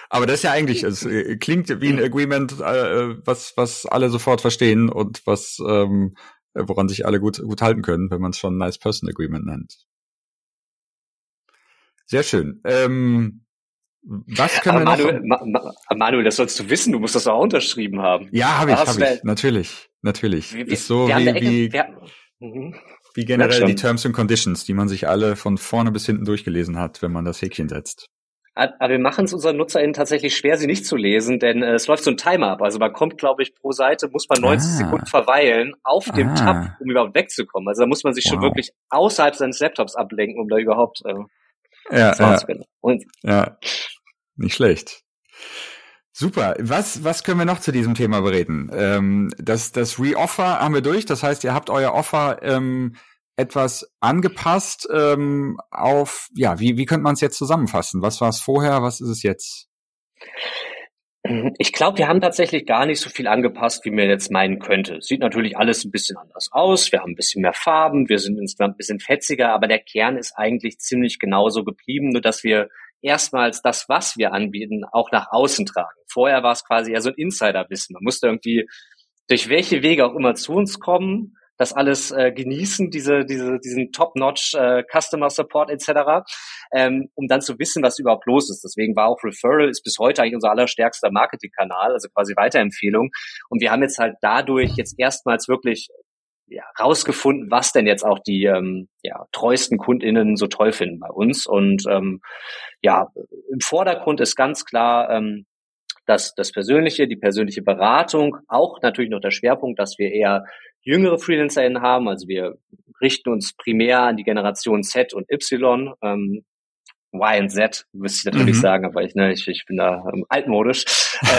Aber das ist ja eigentlich, es äh, klingt wie ein Agreement, äh, was, was alle sofort verstehen und was, ähm, woran sich alle gut, gut halten können, wenn man es schon Nice Person Agreement nennt. Sehr schön. Ähm, was können Aber wir Manuel, noch? Ma Manuel, das sollst du wissen, du musst das auch unterschrieben haben. Ja, habe ich, habe ich. Natürlich, natürlich. Wir, ist so wie, wie, wir, mhm. wie generell die Terms and Conditions, die man sich alle von vorne bis hinten durchgelesen hat, wenn man das Häkchen setzt. Aber wir machen es unseren NutzerInnen tatsächlich schwer, sie nicht zu lesen, denn äh, es läuft so ein Timer ab. Also man kommt, glaube ich, pro Seite muss man 90 ah. Sekunden verweilen auf dem ah. Tab, um überhaupt wegzukommen. Also da muss man sich wow. schon wirklich außerhalb seines Laptops ablenken, um da überhaupt äh, ja, ja. Und ja, nicht schlecht. Super. Was, was können wir noch zu diesem Thema bereden? Ähm, das, das Re-Offer haben wir durch. Das heißt, ihr habt euer Offer ähm, etwas angepasst ähm, auf, ja, wie, wie könnte man es jetzt zusammenfassen? Was war es vorher? Was ist es jetzt? Ich glaube, wir haben tatsächlich gar nicht so viel angepasst, wie man jetzt meinen könnte. Sieht natürlich alles ein bisschen anders aus. Wir haben ein bisschen mehr Farben, wir sind insgesamt ein bisschen fetziger, aber der Kern ist eigentlich ziemlich genauso geblieben, nur dass wir erstmals das, was wir anbieten, auch nach außen tragen. Vorher war es quasi eher so ein Insiderwissen. Man musste irgendwie durch welche Wege auch immer zu uns kommen, das alles äh, genießen, diese, diese, diesen Top-Notch äh, Customer Support etc., ähm, um dann zu wissen, was überhaupt los ist. Deswegen war auch Referral ist bis heute eigentlich unser allerstärkster Marketingkanal, also quasi Weiterempfehlung. Und wir haben jetzt halt dadurch jetzt erstmals wirklich ja, rausgefunden, was denn jetzt auch die ähm, ja, treuesten KundInnen so toll finden bei uns. Und ähm, ja, im Vordergrund ist ganz klar ähm, dass das Persönliche, die persönliche Beratung, auch natürlich noch der Schwerpunkt, dass wir eher jüngere FreelancerInnen haben. Also wir richten uns primär an die Generation Z und Y. Ähm, Y und Z müsste ich natürlich mhm. sagen, aber ich, ne, ich, ich bin da ähm, altmodisch.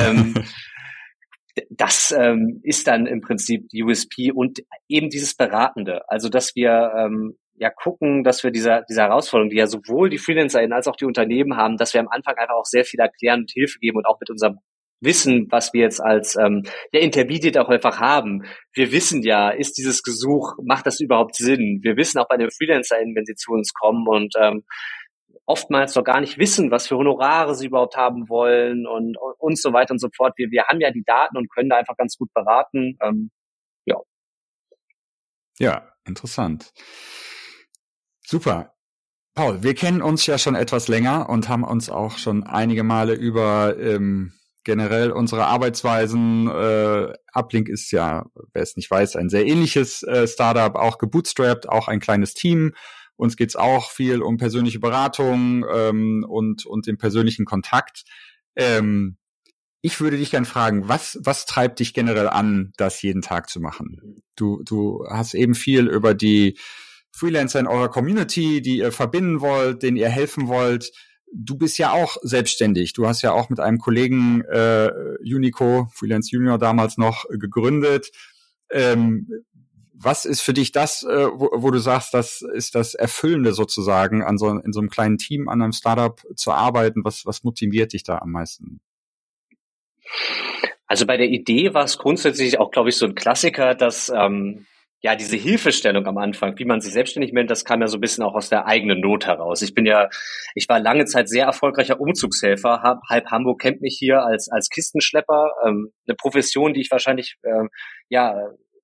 ähm, das ähm, ist dann im Prinzip die USP und eben dieses Beratende. Also dass wir ähm, ja gucken, dass wir dieser, dieser Herausforderung, die ja sowohl die FreelancerInnen als auch die Unternehmen haben, dass wir am Anfang einfach auch sehr viel erklären und Hilfe geben und auch mit unserem Wissen, was wir jetzt als ähm, ja, Intermediate auch einfach haben. Wir wissen ja, ist dieses Gesuch, macht das überhaupt Sinn? Wir wissen auch bei den FreelancerInnen, wenn sie zu uns kommen und ähm, oftmals noch gar nicht wissen, was für Honorare sie überhaupt haben wollen und, und, und so weiter und so fort. Wir, wir haben ja die Daten und können da einfach ganz gut beraten. Ähm, ja. Ja, interessant. Super. Paul, wir kennen uns ja schon etwas länger und haben uns auch schon einige Male über ähm, generell unsere Arbeitsweisen. Äh, Uplink ist ja, wer es nicht weiß, ein sehr ähnliches äh, Startup, auch gebootstrapped, auch ein kleines Team Uns geht's auch viel um persönliche Beratung ähm, und, und den persönlichen Kontakt. Ähm, ich würde dich gern fragen, was, was treibt dich generell an, das jeden Tag zu machen? Du, du hast eben viel über die Freelancer in eurer Community, die ihr verbinden wollt, denen ihr helfen wollt. Du bist ja auch selbstständig. Du hast ja auch mit einem Kollegen äh, Unico, Freelance Junior damals noch äh, gegründet. Ähm, was ist für dich das, äh, wo, wo, du sagst, das ist das Erfüllende sozusagen, an so, in so einem kleinen Team, an einem Startup zu arbeiten? Was, was motiviert dich da am meisten? Also bei der Idee war es grundsätzlich auch, glaube ich, so ein Klassiker, dass ähm, ja diese Hilfestellung am Anfang, wie man sich selbstständig meldet, das kam ja so ein bisschen auch aus der eigenen Not heraus. Ich bin ja, ich war lange Zeit sehr erfolgreicher Umzugshelfer. Halb Hamburg kennt mich hier als als Kistenschlepper, ähm, eine Profession, die ich wahrscheinlich ähm, ja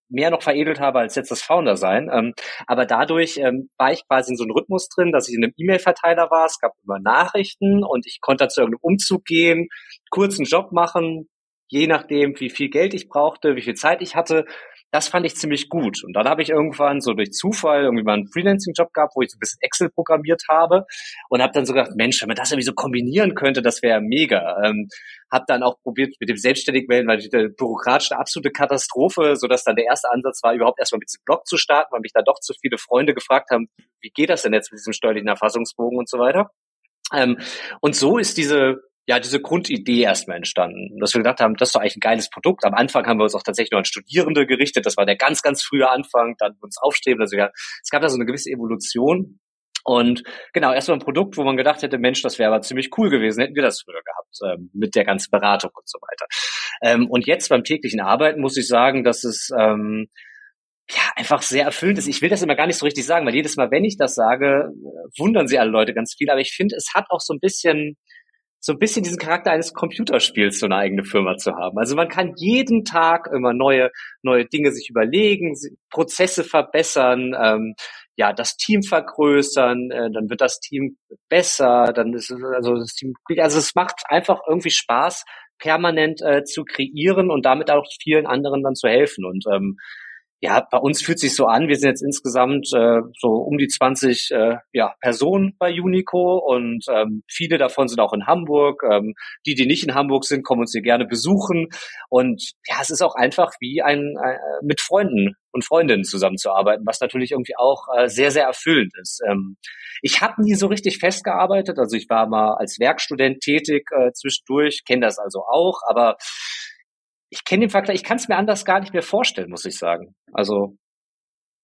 mehr noch veredelt habe als jetzt das Founder sein. Ähm, aber dadurch ähm, war ich quasi in so einem Rhythmus drin, dass ich in einem E-Mail-Verteiler war. Es gab immer Nachrichten und ich konnte zu irgendeinem Umzug gehen, kurzen Job machen, je nachdem, wie viel Geld ich brauchte, wie viel Zeit ich hatte. Das fand ich ziemlich gut. Und dann habe ich irgendwann so durch Zufall irgendwie mal einen Freelancing-Job gehabt, wo ich so ein bisschen Excel programmiert habe und habe dann so gedacht, Mensch, wenn man das irgendwie so kombinieren könnte, das wäre mega. Ähm, habe dann auch probiert mit dem selbstständig melden, weil die bürokratische absolute Katastrophe, so dass dann der erste Ansatz war, überhaupt erstmal mit diesem Blog zu starten, weil mich da doch zu viele Freunde gefragt haben, wie geht das denn jetzt mit diesem steuerlichen Erfassungsbogen und so weiter. Ähm, und so ist diese ja, diese Grundidee erstmal entstanden. Dass wir gedacht haben, das ist doch eigentlich ein geiles Produkt. Am Anfang haben wir uns auch tatsächlich nur an Studierende gerichtet. Das war der ganz, ganz frühe Anfang. Dann uns aufstreben. Also ja, es gab da so eine gewisse Evolution. Und genau, erstmal ein Produkt, wo man gedacht hätte, Mensch, das wäre aber ziemlich cool gewesen, hätten wir das früher gehabt, ähm, mit der ganzen Beratung und so weiter. Ähm, und jetzt beim täglichen Arbeiten muss ich sagen, dass es ähm, ja, einfach sehr erfüllend ist. Ich will das immer gar nicht so richtig sagen, weil jedes Mal, wenn ich das sage, wundern sie alle Leute ganz viel. Aber ich finde, es hat auch so ein bisschen, so ein bisschen diesen Charakter eines Computerspiels, so eine eigene Firma zu haben. Also man kann jeden Tag immer neue, neue Dinge sich überlegen, Prozesse verbessern, ähm, ja, das Team vergrößern, äh, dann wird das Team besser, dann ist es, also das Team, also es macht einfach irgendwie Spaß, permanent äh, zu kreieren und damit auch vielen anderen dann zu helfen. Und ähm, ja, bei uns fühlt sich so an, wir sind jetzt insgesamt äh, so um die 20 äh, ja, Personen bei Unico und ähm, viele davon sind auch in Hamburg. Ähm, die, die nicht in Hamburg sind, kommen uns hier gerne besuchen. Und ja, es ist auch einfach wie ein äh, mit Freunden und Freundinnen zusammenzuarbeiten, was natürlich irgendwie auch äh, sehr, sehr erfüllend ist. Ähm, ich habe nie so richtig festgearbeitet, also ich war mal als Werkstudent tätig äh, zwischendurch, kenne das also auch, aber ich kenne den Faktor, ich kann es mir anders gar nicht mehr vorstellen, muss ich sagen. Also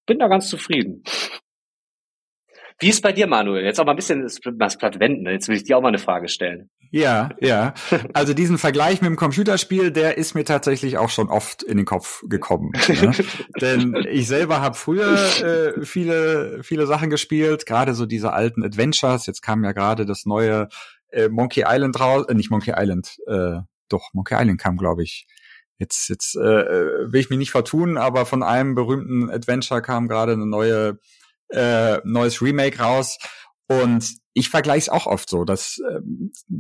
bin da ganz zufrieden. Wie ist bei dir, Manuel? Jetzt auch mal ein bisschen das Blatt wenden. Jetzt will ich dir auch mal eine Frage stellen. Ja, ja. Also diesen Vergleich mit dem Computerspiel, der ist mir tatsächlich auch schon oft in den Kopf gekommen. ne? Denn ich selber habe früher äh, viele, viele Sachen gespielt, gerade so diese alten Adventures. Jetzt kam ja gerade das neue äh, Monkey Island raus, äh, nicht Monkey Island, äh, doch Monkey Island kam, glaube ich, jetzt, jetzt äh, will ich mich nicht vertun, aber von einem berühmten Adventure kam gerade eine neue äh, neues Remake raus. Und ich vergleiche es auch oft so, dass äh,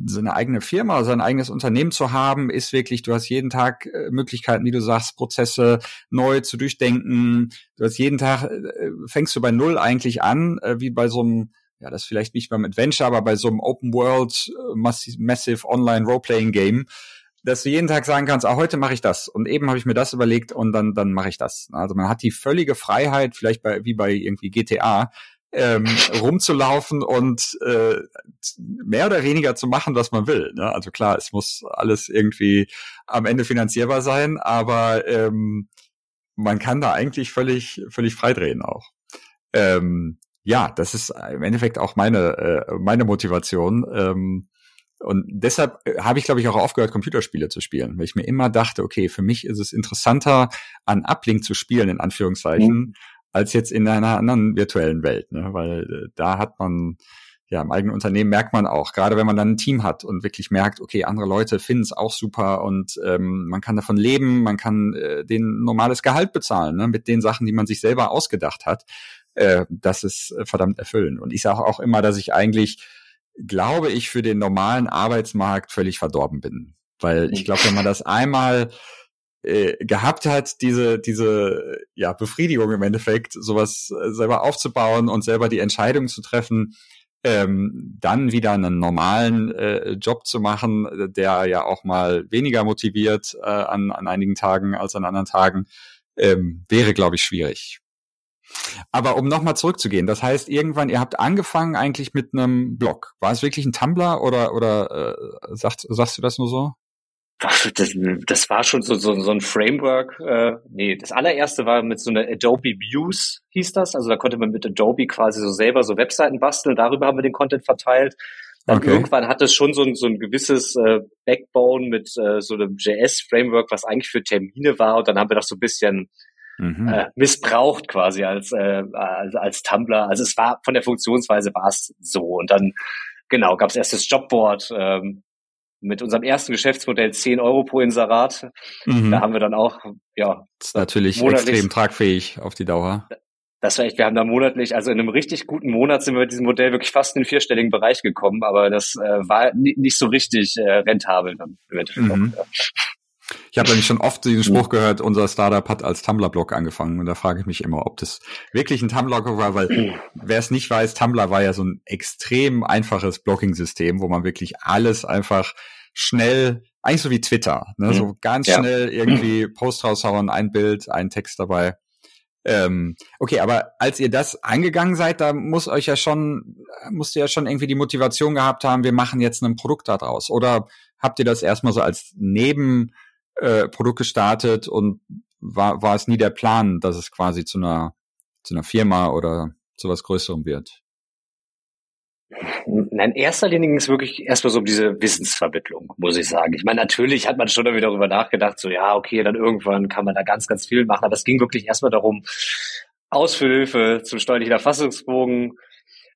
so eine eigene Firma, sein eigenes Unternehmen zu haben, ist wirklich, du hast jeden Tag äh, Möglichkeiten, wie du sagst, Prozesse neu zu durchdenken. Du hast jeden Tag, äh, fängst du bei Null eigentlich an, äh, wie bei so einem, ja, das vielleicht nicht beim Adventure, aber bei so einem Open World äh, Massive Online Roleplaying Game dass du jeden Tag sagen kannst, ah, heute mache ich das und eben habe ich mir das überlegt und dann dann mache ich das. Also man hat die völlige Freiheit, vielleicht bei wie bei irgendwie GTA, ähm, rumzulaufen und äh, mehr oder weniger zu machen, was man will. Ne? Also klar, es muss alles irgendwie am Ende finanzierbar sein, aber ähm, man kann da eigentlich völlig völlig freidrehen auch. Ähm, ja, das ist im Endeffekt auch meine äh, meine Motivation. Ähm, und deshalb äh, habe ich, glaube ich, auch aufgehört, Computerspiele zu spielen, weil ich mir immer dachte, okay, für mich ist es interessanter, an Uplink zu spielen, in Anführungszeichen, mhm. als jetzt in einer anderen virtuellen Welt. Ne? Weil äh, da hat man, ja, im eigenen Unternehmen merkt man auch, gerade wenn man dann ein Team hat und wirklich merkt, okay, andere Leute finden es auch super und ähm, man kann davon leben, man kann äh, den normales Gehalt bezahlen, ne? mit den Sachen, die man sich selber ausgedacht hat. Äh, das ist äh, verdammt erfüllend. Und ich sage auch immer, dass ich eigentlich glaube ich, für den normalen Arbeitsmarkt völlig verdorben bin. Weil ich glaube, wenn man das einmal äh, gehabt hat, diese, diese ja, Befriedigung im Endeffekt, sowas äh, selber aufzubauen und selber die Entscheidung zu treffen, ähm, dann wieder einen normalen äh, Job zu machen, der ja auch mal weniger motiviert äh, an, an einigen Tagen als an anderen Tagen, ähm, wäre, glaube ich, schwierig. Aber um nochmal zurückzugehen, das heißt, irgendwann, ihr habt angefangen eigentlich mit einem Blog. War es wirklich ein Tumblr oder, oder äh, sagst, sagst du das nur so? Das, das war schon so, so, so ein Framework. Äh, nee, das allererste war mit so einer Adobe Views, hieß das. Also da konnte man mit Adobe quasi so selber so Webseiten basteln. Darüber haben wir den Content verteilt. Dann okay. irgendwann hat es schon so ein, so ein gewisses äh, Backbone mit äh, so einem JS-Framework, was eigentlich für Termine war. Und dann haben wir das so ein bisschen mhm. äh, missbraucht quasi als, äh, als, als Tumblr. Also es war von der Funktionsweise war es so. Und dann, genau, gab es erst das Jobboard, ähm, mit unserem ersten Geschäftsmodell 10 Euro pro Inserat. Mhm. Da haben wir dann auch, ja. Das ist natürlich extrem tragfähig auf die Dauer. Das war echt, wir haben da monatlich, also in einem richtig guten Monat sind wir mit diesem Modell wirklich fast in den vierstelligen Bereich gekommen, aber das äh, war nicht so richtig äh, rentabel dann Mhm. Ja. Ich habe nämlich schon oft diesen Spruch gehört, unser Startup hat als Tumblr-Blog angefangen. Und da frage ich mich immer, ob das wirklich ein Tumblr-Blog war, weil wer es nicht weiß, Tumblr war ja so ein extrem einfaches Blogging-System, wo man wirklich alles einfach schnell, eigentlich so wie Twitter, ne? Mhm. so ganz ja. schnell irgendwie Post raushauen, ein Bild, ein Text dabei. Ähm, okay, aber als ihr das angegangen seid, da muss euch ja schon, musst ihr ja schon irgendwie die Motivation gehabt haben, wir machen jetzt ein Produkt daraus. Oder habt ihr das erstmal so als Nebenprodukt äh, gestartet und war, war es nie der Plan, dass es quasi zu einer, zu einer Firma oder zu was Größerem wird? Nein, in erster Linie ging es wirklich erstmal so um diese Wissensvermittlung, muss ich sagen. Ich meine, natürlich hat man schon wieder darüber nachgedacht, so ja, okay, dann irgendwann kann man da ganz, ganz viel machen, aber es ging wirklich erstmal darum, Ausfüllhilfe zum steuerlichen Erfassungsbogen,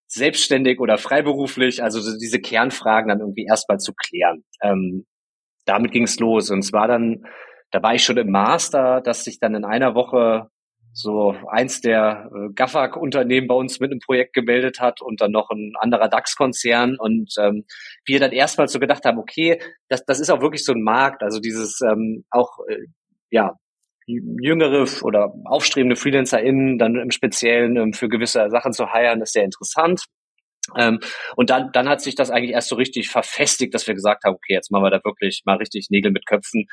selbstständig oder freiberuflich, also diese Kernfragen dann irgendwie erstmal zu klären. Ähm, damit ging es los. Und zwar dann, da war ich schon im Master, dass sich dann in einer Woche so eins der äh, GAFAG-Unternehmen bei uns mit einem Projekt gemeldet hat und dann noch ein anderer DAX-Konzern. Und ähm, wir dann erstmal so gedacht haben, okay, das, das ist auch wirklich so ein Markt, also dieses ähm, auch äh, ja jüngere oder aufstrebende FreelancerInnen dann im Speziellen ähm, für gewisse Sachen zu heiren, ist sehr interessant. Ähm, und dann, dann hat sich das eigentlich erst so richtig verfestigt, dass wir gesagt haben, okay, jetzt machen wir da wirklich mal richtig Nägel mit Köpfen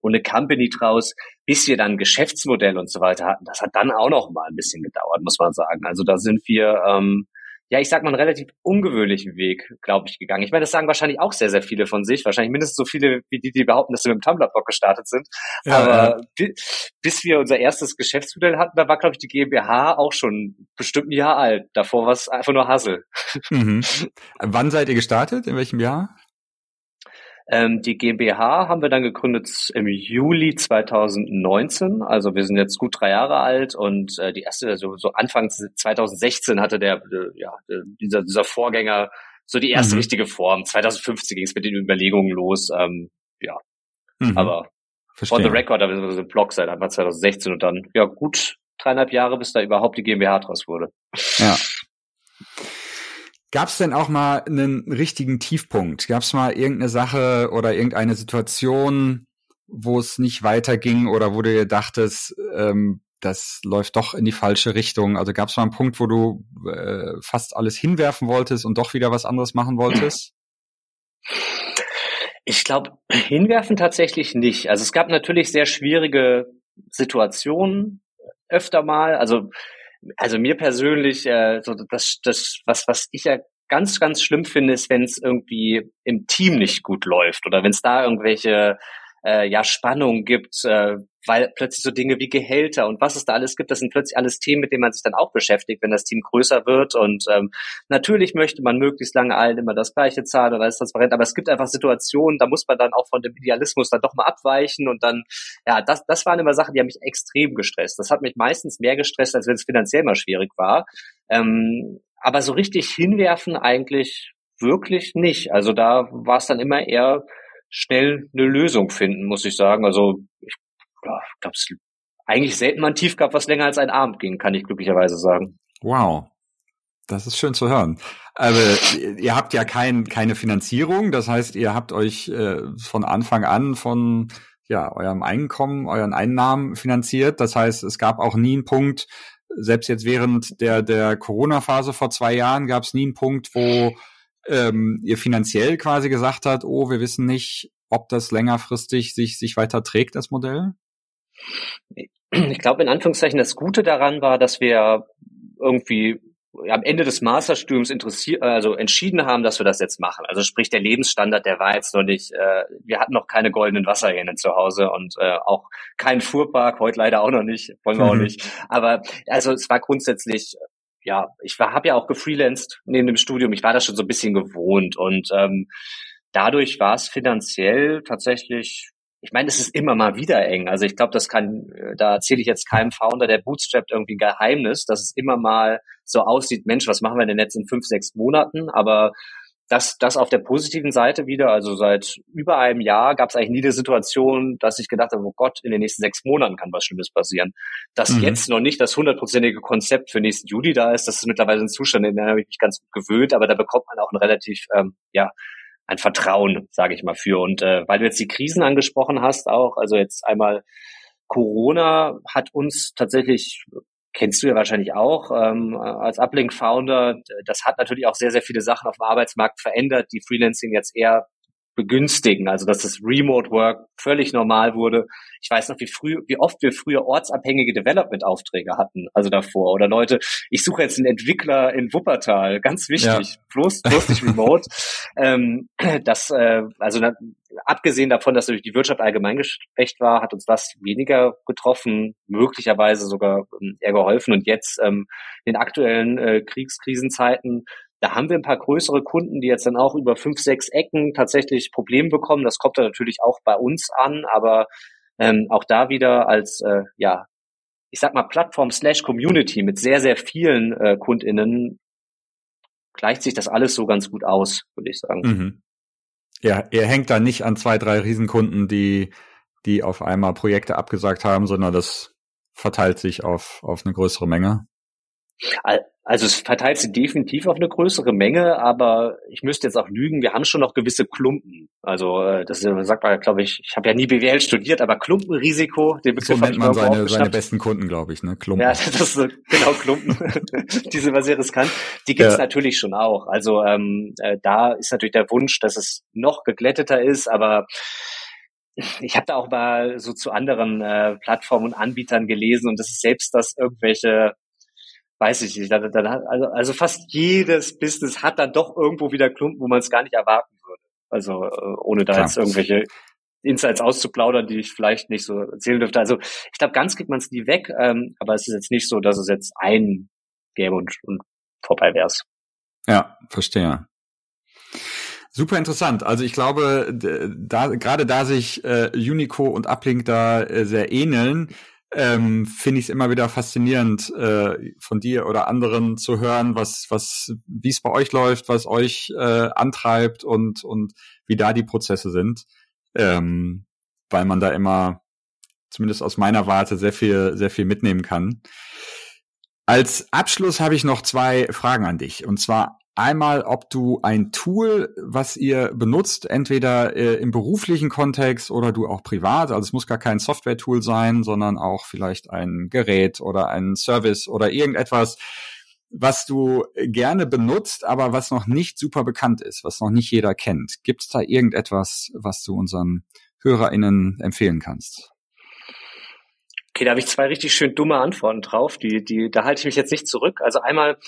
und eine Company draus, bis wir dann Geschäftsmodell und so weiter hatten. Das hat dann auch noch mal ein bisschen gedauert, muss man sagen. Also da sind wir, ähm, ja, ich sag mal, einen relativ ungewöhnlichen Weg, glaube ich, gegangen. Ich meine, das sagen wahrscheinlich auch sehr, sehr viele von sich. Wahrscheinlich mindestens so viele, wie die, die behaupten, dass sie mit dem Tumblr-Blog gestartet sind. Ja, Aber ja. bis wir unser erstes Geschäftsmodell hatten, da war, glaube ich, die GmbH auch schon bestimmt ein Jahr alt. Davor war es einfach nur Hassel. Mhm. Wann seid ihr gestartet? In welchem Jahr? Ähm, die GmbH haben wir dann gegründet im Juli 2019. Also wir sind jetzt gut drei Jahre alt und äh, die erste, also so Anfang 2016 hatte der, äh, ja, dieser, dieser Vorgänger so die erste mhm. richtige Form. 2015 ging es mit den Überlegungen los. Ähm, ja, mhm. aber Verstehe. on the record, aber wir so Blog seit Anfang 2016 und dann ja gut dreieinhalb Jahre, bis da überhaupt die GmbH draus wurde. Ja. Gab es denn auch mal einen richtigen Tiefpunkt? Gab es mal irgendeine Sache oder irgendeine Situation, wo es nicht weiterging oder wo du dir dachtest, ähm, das läuft doch in die falsche Richtung? Also gab es mal einen Punkt, wo du äh, fast alles hinwerfen wolltest und doch wieder was anderes machen wolltest? Ich glaube, hinwerfen tatsächlich nicht. Also es gab natürlich sehr schwierige Situationen öfter mal. Also also mir persönlich, äh, so das, das, was, was ich ja ganz, ganz schlimm finde, ist, wenn es irgendwie im Team nicht gut läuft oder wenn es da irgendwelche äh, ja, Spannungen gibt, äh, weil plötzlich so Dinge wie Gehälter und was es da alles gibt, das sind plötzlich alles Themen, mit denen man sich dann auch beschäftigt, wenn das Team größer wird. Und ähm, natürlich möchte man möglichst lange allen immer das Gleiche zahlen oder ist transparent, aber es gibt einfach Situationen, da muss man dann auch von dem Idealismus dann doch mal abweichen und dann, ja, das, das waren immer Sachen, die haben mich extrem gestresst. Das hat mich meistens mehr gestresst, als wenn es finanziell mal schwierig war. Ähm, aber so richtig hinwerfen eigentlich wirklich nicht. Also da war es dann immer eher schnell eine Lösung finden, muss ich sagen. Also ich ja, glaube, es eigentlich selten mal ein Tief gab, was länger als ein Abend ging, kann ich glücklicherweise sagen. Wow. Das ist schön zu hören. Aber ihr habt ja kein, keine Finanzierung, das heißt, ihr habt euch äh, von Anfang an von ja, eurem Einkommen, euren Einnahmen finanziert. Das heißt, es gab auch nie einen Punkt, selbst jetzt während der, der Corona-Phase vor zwei Jahren gab es nie einen Punkt, wo ähm, ihr finanziell quasi gesagt habt, oh, wir wissen nicht, ob das längerfristig sich, sich weiter trägt, das Modell? Ich glaube, in Anführungszeichen, das Gute daran war, dass wir irgendwie am Ende des Masterstudiums interessiert, also entschieden haben, dass wir das jetzt machen. Also sprich, der Lebensstandard, der war jetzt noch nicht, äh, wir hatten noch keine goldenen Wasserhähne zu Hause und äh, auch keinen Fuhrpark, heute leider auch noch nicht, wollen wir auch nicht. Aber also es war grundsätzlich, ja, ich habe ja auch gefreelanced neben dem Studium, ich war das schon so ein bisschen gewohnt und ähm, dadurch war es finanziell tatsächlich ich meine, es ist immer mal wieder eng. Also ich glaube, das kann, äh, da erzähle ich jetzt keinem Founder, der bootstrapped irgendwie ein Geheimnis, dass es immer mal so aussieht, Mensch, was machen wir denn jetzt in fünf, sechs Monaten? Aber das, das auf der positiven Seite wieder, also seit über einem Jahr gab es eigentlich nie eine Situation, dass ich gedacht habe, oh Gott, in den nächsten sechs Monaten kann was Schlimmes passieren. Dass mhm. jetzt noch nicht das hundertprozentige Konzept für nächsten Juli da ist, das ist mittlerweile ein Zustand, in dem habe ich mich ganz gut gewöhnt, aber da bekommt man auch ein relativ, ähm, ja, ein Vertrauen, sage ich mal, für. Und äh, weil du jetzt die Krisen angesprochen hast, auch, also jetzt einmal Corona hat uns tatsächlich kennst du ja wahrscheinlich auch ähm, als Uplink-Founder. Das hat natürlich auch sehr, sehr viele Sachen auf dem Arbeitsmarkt verändert, die Freelancing jetzt eher begünstigen, also dass das Remote Work völlig normal wurde. Ich weiß noch, wie früh, wie oft wir früher ortsabhängige Development-Aufträge hatten, also davor. Oder Leute, ich suche jetzt einen Entwickler in Wuppertal, ganz wichtig, ja. bloß, bloß nicht remote. ähm, das, äh, also na, abgesehen davon, dass durch die Wirtschaft allgemein geschwächt war, hat uns das weniger getroffen, möglicherweise sogar ähm, eher geholfen. Und jetzt ähm, in aktuellen äh, Kriegskrisenzeiten da haben wir ein paar größere Kunden, die jetzt dann auch über fünf, sechs Ecken tatsächlich Probleme bekommen. Das kommt dann natürlich auch bei uns an, aber ähm, auch da wieder als äh, ja, ich sag mal Plattform slash Community mit sehr, sehr vielen äh, KundInnen gleicht sich das alles so ganz gut aus, würde ich sagen. Mhm. Ja, ihr hängt da nicht an zwei, drei Riesenkunden, die, die auf einmal Projekte abgesagt haben, sondern das verteilt sich auf, auf eine größere Menge. Also es verteilt sich definitiv auf eine größere Menge, aber ich müsste jetzt auch lügen, wir haben schon noch gewisse Klumpen. Also äh, das sagt man, glaube ich, ich habe ja nie BWL studiert, aber Klumpenrisiko, den Begriff so nennt man seine, seine besten Kunden, glaube ich, ne? Klumpen. Ja, das ist genau Klumpen. die sind immer sehr riskant. Die gibt's ja. natürlich schon auch. Also ähm, äh, da ist natürlich der Wunsch, dass es noch geglätteter ist, aber ich habe da auch mal so zu anderen äh, Plattformen und Anbietern gelesen und das ist selbst, dass irgendwelche weiß ich nicht. Dann, dann, also, also fast jedes Business hat dann doch irgendwo wieder Klumpen, wo man es gar nicht erwarten würde. Also äh, ohne da Klar. jetzt irgendwelche Insights auszuplaudern, die ich vielleicht nicht so erzählen dürfte. Also ich glaube, ganz kriegt man es nie weg, ähm, aber es ist jetzt nicht so, dass es jetzt ein gäbe und, und vorbei wär's. Ja, verstehe. Super interessant. Also ich glaube, da gerade da sich äh, Unico und Uplink da äh, sehr ähneln, ähm, finde ich es immer wieder faszinierend, äh, von dir oder anderen zu hören, was, was, wie es bei euch läuft, was euch äh, antreibt und, und wie da die Prozesse sind. Ähm, weil man da immer, zumindest aus meiner Warte, sehr viel, sehr viel mitnehmen kann. Als Abschluss habe ich noch zwei Fragen an dich. Und zwar Einmal, ob du ein Tool, was ihr benutzt, entweder äh, im beruflichen Kontext oder du auch privat, also es muss gar kein Software-Tool sein, sondern auch vielleicht ein Gerät oder ein Service oder irgendetwas, was du gerne benutzt, aber was noch nicht super bekannt ist, was noch nicht jeder kennt. Gibt es da irgendetwas, was du unseren HörerInnen empfehlen kannst? Okay, da habe ich zwei richtig schön dumme Antworten drauf. Die, die, da halte ich mich jetzt nicht zurück. Also einmal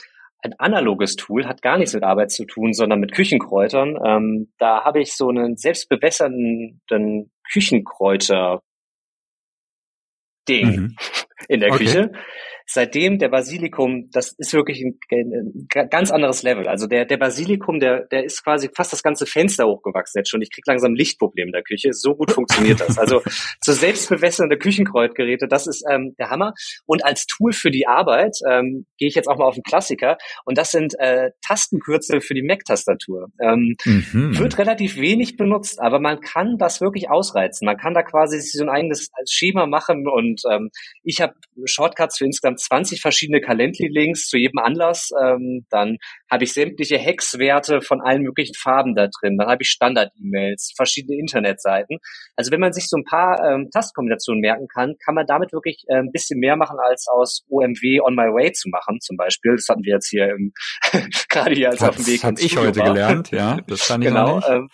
ein analoges Tool, hat gar nichts mit Arbeit zu tun, sondern mit Küchenkräutern. Ähm, da habe ich so einen selbstbewässernden Küchenkräuter Ding mhm. in der okay. Küche seitdem der Basilikum, das ist wirklich ein, ein, ganz anderes Level. Also der, der Basilikum, der, der ist quasi fast das ganze Fenster hochgewachsen jetzt schon. Ich krieg langsam Lichtprobleme in der Küche. So gut funktioniert das. Also zur Selbstbewässerung der Küchenkreuzgeräte, das ist ähm, der Hammer. Und als Tool für die Arbeit ähm, gehe ich jetzt auch mal auf den Klassiker. Und das sind äh, Tastenkürzel für die Mac-Tastatur. Ähm, mhm. Wird relativ wenig benutzt, aber man kann das wirklich ausreizen. Man kann da quasi so ein eigenes Schema machen und ähm, ich habe Shortcuts für insgesamt dann 20 verschiedene Calendly-Links zu jedem Anlass. Ähm, dann habe ich sämtliche Hexwerte von allen möglichen Farben da drin. Dann habe ich Standard-E-Mails, verschiedene Internetseiten. Also wenn man sich so ein paar ähm, Tastkombinationen merken kann, kann man damit wirklich äh, ein bisschen mehr machen, als aus OMW On My Way zu machen zum Beispiel. Das hatten wir jetzt hier im, gerade hier als das auf dem Weg. Das habe ich heute war. gelernt, ja. Das kann ich genau, nicht. Ähm,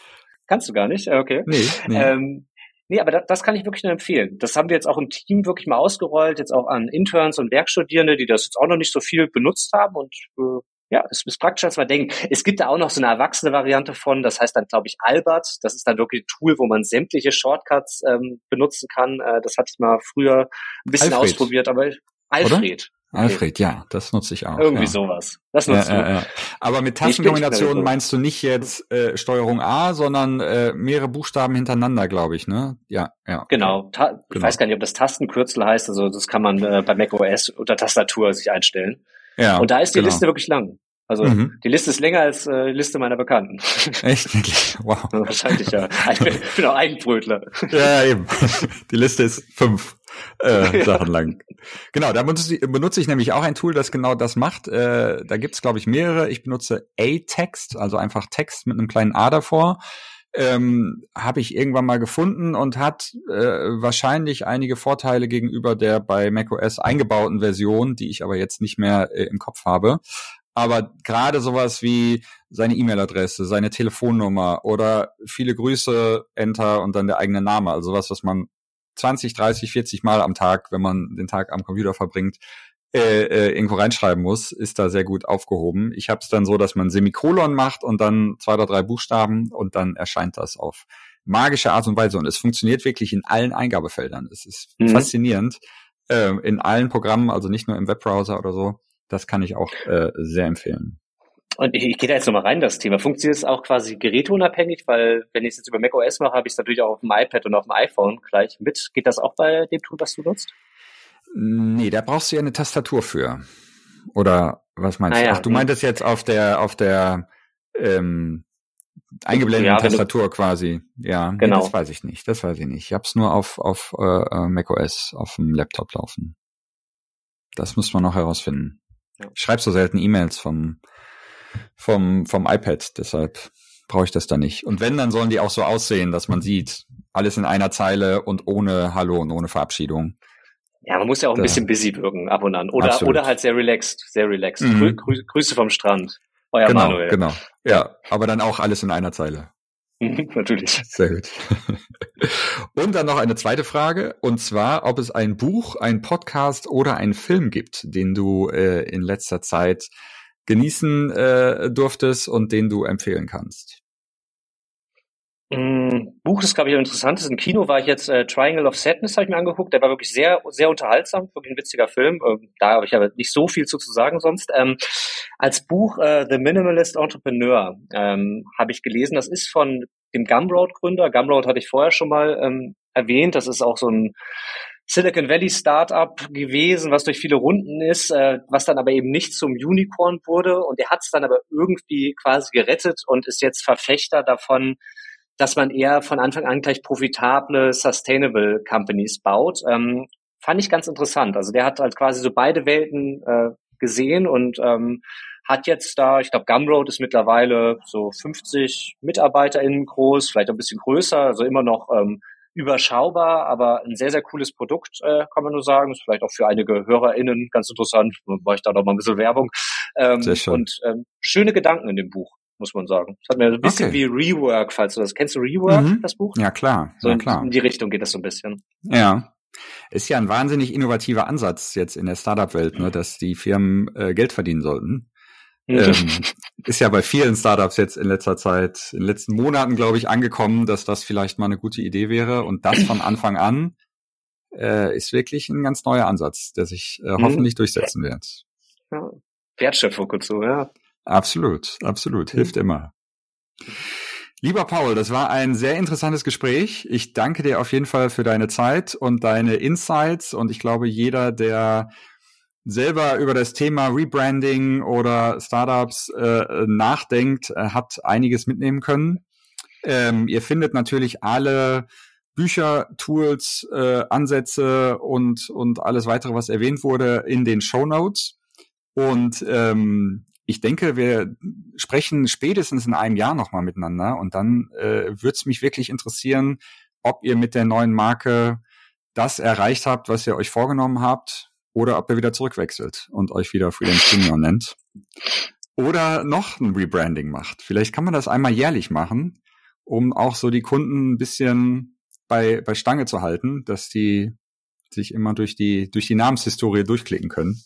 kannst du gar nicht? Okay. Nee, nee. Ähm, Nee, aber das, das kann ich wirklich nur empfehlen. Das haben wir jetzt auch im Team wirklich mal ausgerollt, jetzt auch an Interns und Werkstudierende, die das jetzt auch noch nicht so viel benutzt haben und äh, ja, es ist praktisch, als man denkt. Es gibt da auch noch so eine erwachsene Variante von, das heißt dann, glaube ich, Albert. Das ist dann wirklich ein Tool, wo man sämtliche Shortcuts ähm, benutzen kann. Äh, das hatte ich mal früher ein bisschen Alfred. ausprobiert, aber Alfred. Alfred, ja, das nutze ich auch. Irgendwie ja. sowas. Das nutzt ja, du. Ja, Aber mit Tastenkombinationen meinst du nicht jetzt äh, Steuerung A, sondern äh, mehrere Buchstaben hintereinander, glaube ich, ne? Ja, ja. Genau. Ta genau. Ich weiß gar nicht, ob das Tastenkürzel heißt. Also das kann man äh, bei macOS unter Tastatur sich einstellen. Ja. Und da ist die genau. Liste wirklich lang. Also mhm. die Liste ist länger als äh, die Liste meiner Bekannten. Echt? Wow. Wahrscheinlich ja. Ich bin, bin auch ein Brötler. Ja, eben. Die Liste ist fünf äh, ja. Sachen lang. Genau, da benutze ich, benutze ich nämlich auch ein Tool, das genau das macht. Äh, da gibt's glaube ich, mehrere. Ich benutze A-Text, also einfach Text mit einem kleinen A davor. Ähm, habe ich irgendwann mal gefunden und hat äh, wahrscheinlich einige Vorteile gegenüber der bei macOS eingebauten Version, die ich aber jetzt nicht mehr äh, im Kopf habe. Aber gerade sowas wie seine E-Mail-Adresse, seine Telefonnummer oder viele Grüße, Enter und dann der eigene Name, also was, was man 20, 30, 40 Mal am Tag, wenn man den Tag am Computer verbringt, äh, äh, irgendwo reinschreiben muss, ist da sehr gut aufgehoben. Ich habe es dann so, dass man Semikolon macht und dann zwei oder drei Buchstaben und dann erscheint das auf magische Art und Weise. Und es funktioniert wirklich in allen Eingabefeldern. Es ist mhm. faszinierend. Äh, in allen Programmen, also nicht nur im Webbrowser oder so. Das kann ich auch äh, sehr empfehlen. Und ich, ich gehe da jetzt nochmal rein, das Thema. Funktioniert es auch quasi geräteunabhängig? Weil wenn ich es jetzt über macOS mache, habe ich es natürlich auch auf dem iPad und auf dem iPhone gleich mit. Geht das auch bei dem Tool, was du nutzt? Nee, da brauchst du ja eine Tastatur für. Oder was meinst ah, du? Ach, du meintest jetzt auf der, auf der ähm, eingeblendeten ja, Tastatur quasi. Ja, genau. Nee, das weiß ich nicht. Das weiß ich nicht. Ich hab's nur auf, auf äh macOS, auf dem Laptop laufen. Das muss man noch herausfinden. Ja. Ich schreibe so selten E-Mails vom, vom, vom iPad, deshalb brauche ich das da nicht. Und wenn, dann sollen die auch so aussehen, dass man sieht, alles in einer Zeile und ohne Hallo und ohne Verabschiedung. Ja, man muss ja auch ein da. bisschen busy wirken ab und an. Oder, oder halt sehr relaxed, sehr relaxed. Mhm. Grü Grüße vom Strand. Euer genau, Manuel. Genau, ja. Aber dann auch alles in einer Zeile. Natürlich. Sehr gut. Und dann noch eine zweite Frage, und zwar, ob es ein Buch, ein Podcast oder einen Film gibt, den du äh, in letzter Zeit genießen äh, durftest und den du empfehlen kannst. Mm, Buch ist, glaube ich, interessant. Im Kino war ich jetzt äh, Triangle of Sadness, habe ich mir angeguckt. Der war wirklich sehr, sehr unterhaltsam, wirklich ein witziger Film. Ähm, da habe ich aber nicht so viel zu, zu sagen sonst. Ähm, als Buch äh, The Minimalist Entrepreneur ähm, habe ich gelesen. Das ist von dem Gumroad-Gründer. Gumroad hatte ich vorher schon mal ähm, erwähnt. Das ist auch so ein Silicon Valley Startup gewesen, was durch viele Runden ist, äh, was dann aber eben nicht zum Unicorn wurde. Und er hat es dann aber irgendwie quasi gerettet und ist jetzt Verfechter davon, dass man eher von Anfang an gleich profitable, sustainable Companies baut. Ähm, fand ich ganz interessant. Also der hat halt quasi so beide Welten äh, gesehen und ähm, hat jetzt da, ich glaube, Gumroad ist mittlerweile so 50 MitarbeiterInnen groß, vielleicht ein bisschen größer, also immer noch ähm, überschaubar, aber ein sehr, sehr cooles Produkt, äh, kann man nur sagen. Ist vielleicht auch für einige HörerInnen ganz interessant. War ich da noch mal ein bisschen Werbung. Ähm, sehr schön. Und ähm, schöne Gedanken in dem Buch, muss man sagen. Es hat mir ein bisschen okay. wie Rework, falls du das kennst. Du Rework, mhm. das Buch? Ja, klar. So ja, klar. In die Richtung geht das so ein bisschen. Ja. Ist ja ein wahnsinnig innovativer Ansatz jetzt in der Startup-Welt, ne, dass die Firmen äh, Geld verdienen sollten. ähm, ist ja bei vielen Startups jetzt in letzter Zeit, in den letzten Monaten, glaube ich, angekommen, dass das vielleicht mal eine gute Idee wäre. Und das von Anfang an äh, ist wirklich ein ganz neuer Ansatz, der sich äh, mhm. hoffentlich durchsetzen wird. Ja. Wertschöpfung und so, ja. Absolut, absolut. Hilft mhm. immer. Lieber Paul, das war ein sehr interessantes Gespräch. Ich danke dir auf jeden Fall für deine Zeit und deine Insights. Und ich glaube, jeder, der selber über das Thema Rebranding oder Startups äh, nachdenkt, äh, hat einiges mitnehmen können. Ähm, ihr findet natürlich alle Bücher, Tools, äh, Ansätze und, und alles weitere, was erwähnt wurde, in den Show Notes. Und ähm, ich denke, wir sprechen spätestens in einem Jahr nochmal miteinander und dann äh, würde es mich wirklich interessieren, ob ihr mit der neuen Marke das erreicht habt, was ihr euch vorgenommen habt, oder ob ihr wieder zurückwechselt und euch wieder Freelance Junior nennt. Oder noch ein Rebranding macht. Vielleicht kann man das einmal jährlich machen, um auch so die Kunden ein bisschen bei, bei Stange zu halten, dass die sich immer durch die, durch die Namenshistorie durchklicken können.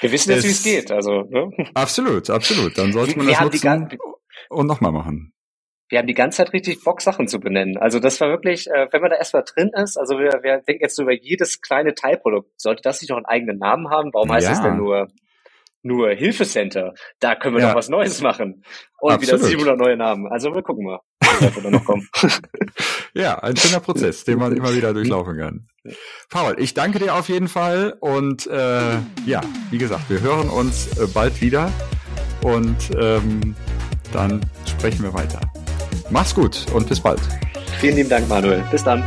Wir wissen jetzt, wie es geht. Also, ne? Absolut, absolut. Dann sollte man das nutzen und nochmal machen. Wir haben die ganze Zeit richtig Bock, Sachen zu benennen. Also das war wirklich, äh, wenn man da erstmal drin ist, also wir, wir denken jetzt über jedes kleine Teilprodukt. Sollte das nicht noch einen eigenen Namen haben? Warum heißt ja. es denn nur nur Hilfecenter. Da können wir ja. noch was Neues machen. Und Absolut. wieder 700 neue Namen. Also wir gucken mal, noch kommen. ja, ein schöner Prozess, den man immer wieder durchlaufen kann. Paul, ich danke dir auf jeden Fall und äh, ja, wie gesagt, wir hören uns äh, bald wieder und ähm, dann sprechen wir weiter. Mach's gut und bis bald. Vielen lieben Dank, Manuel. Bis dann.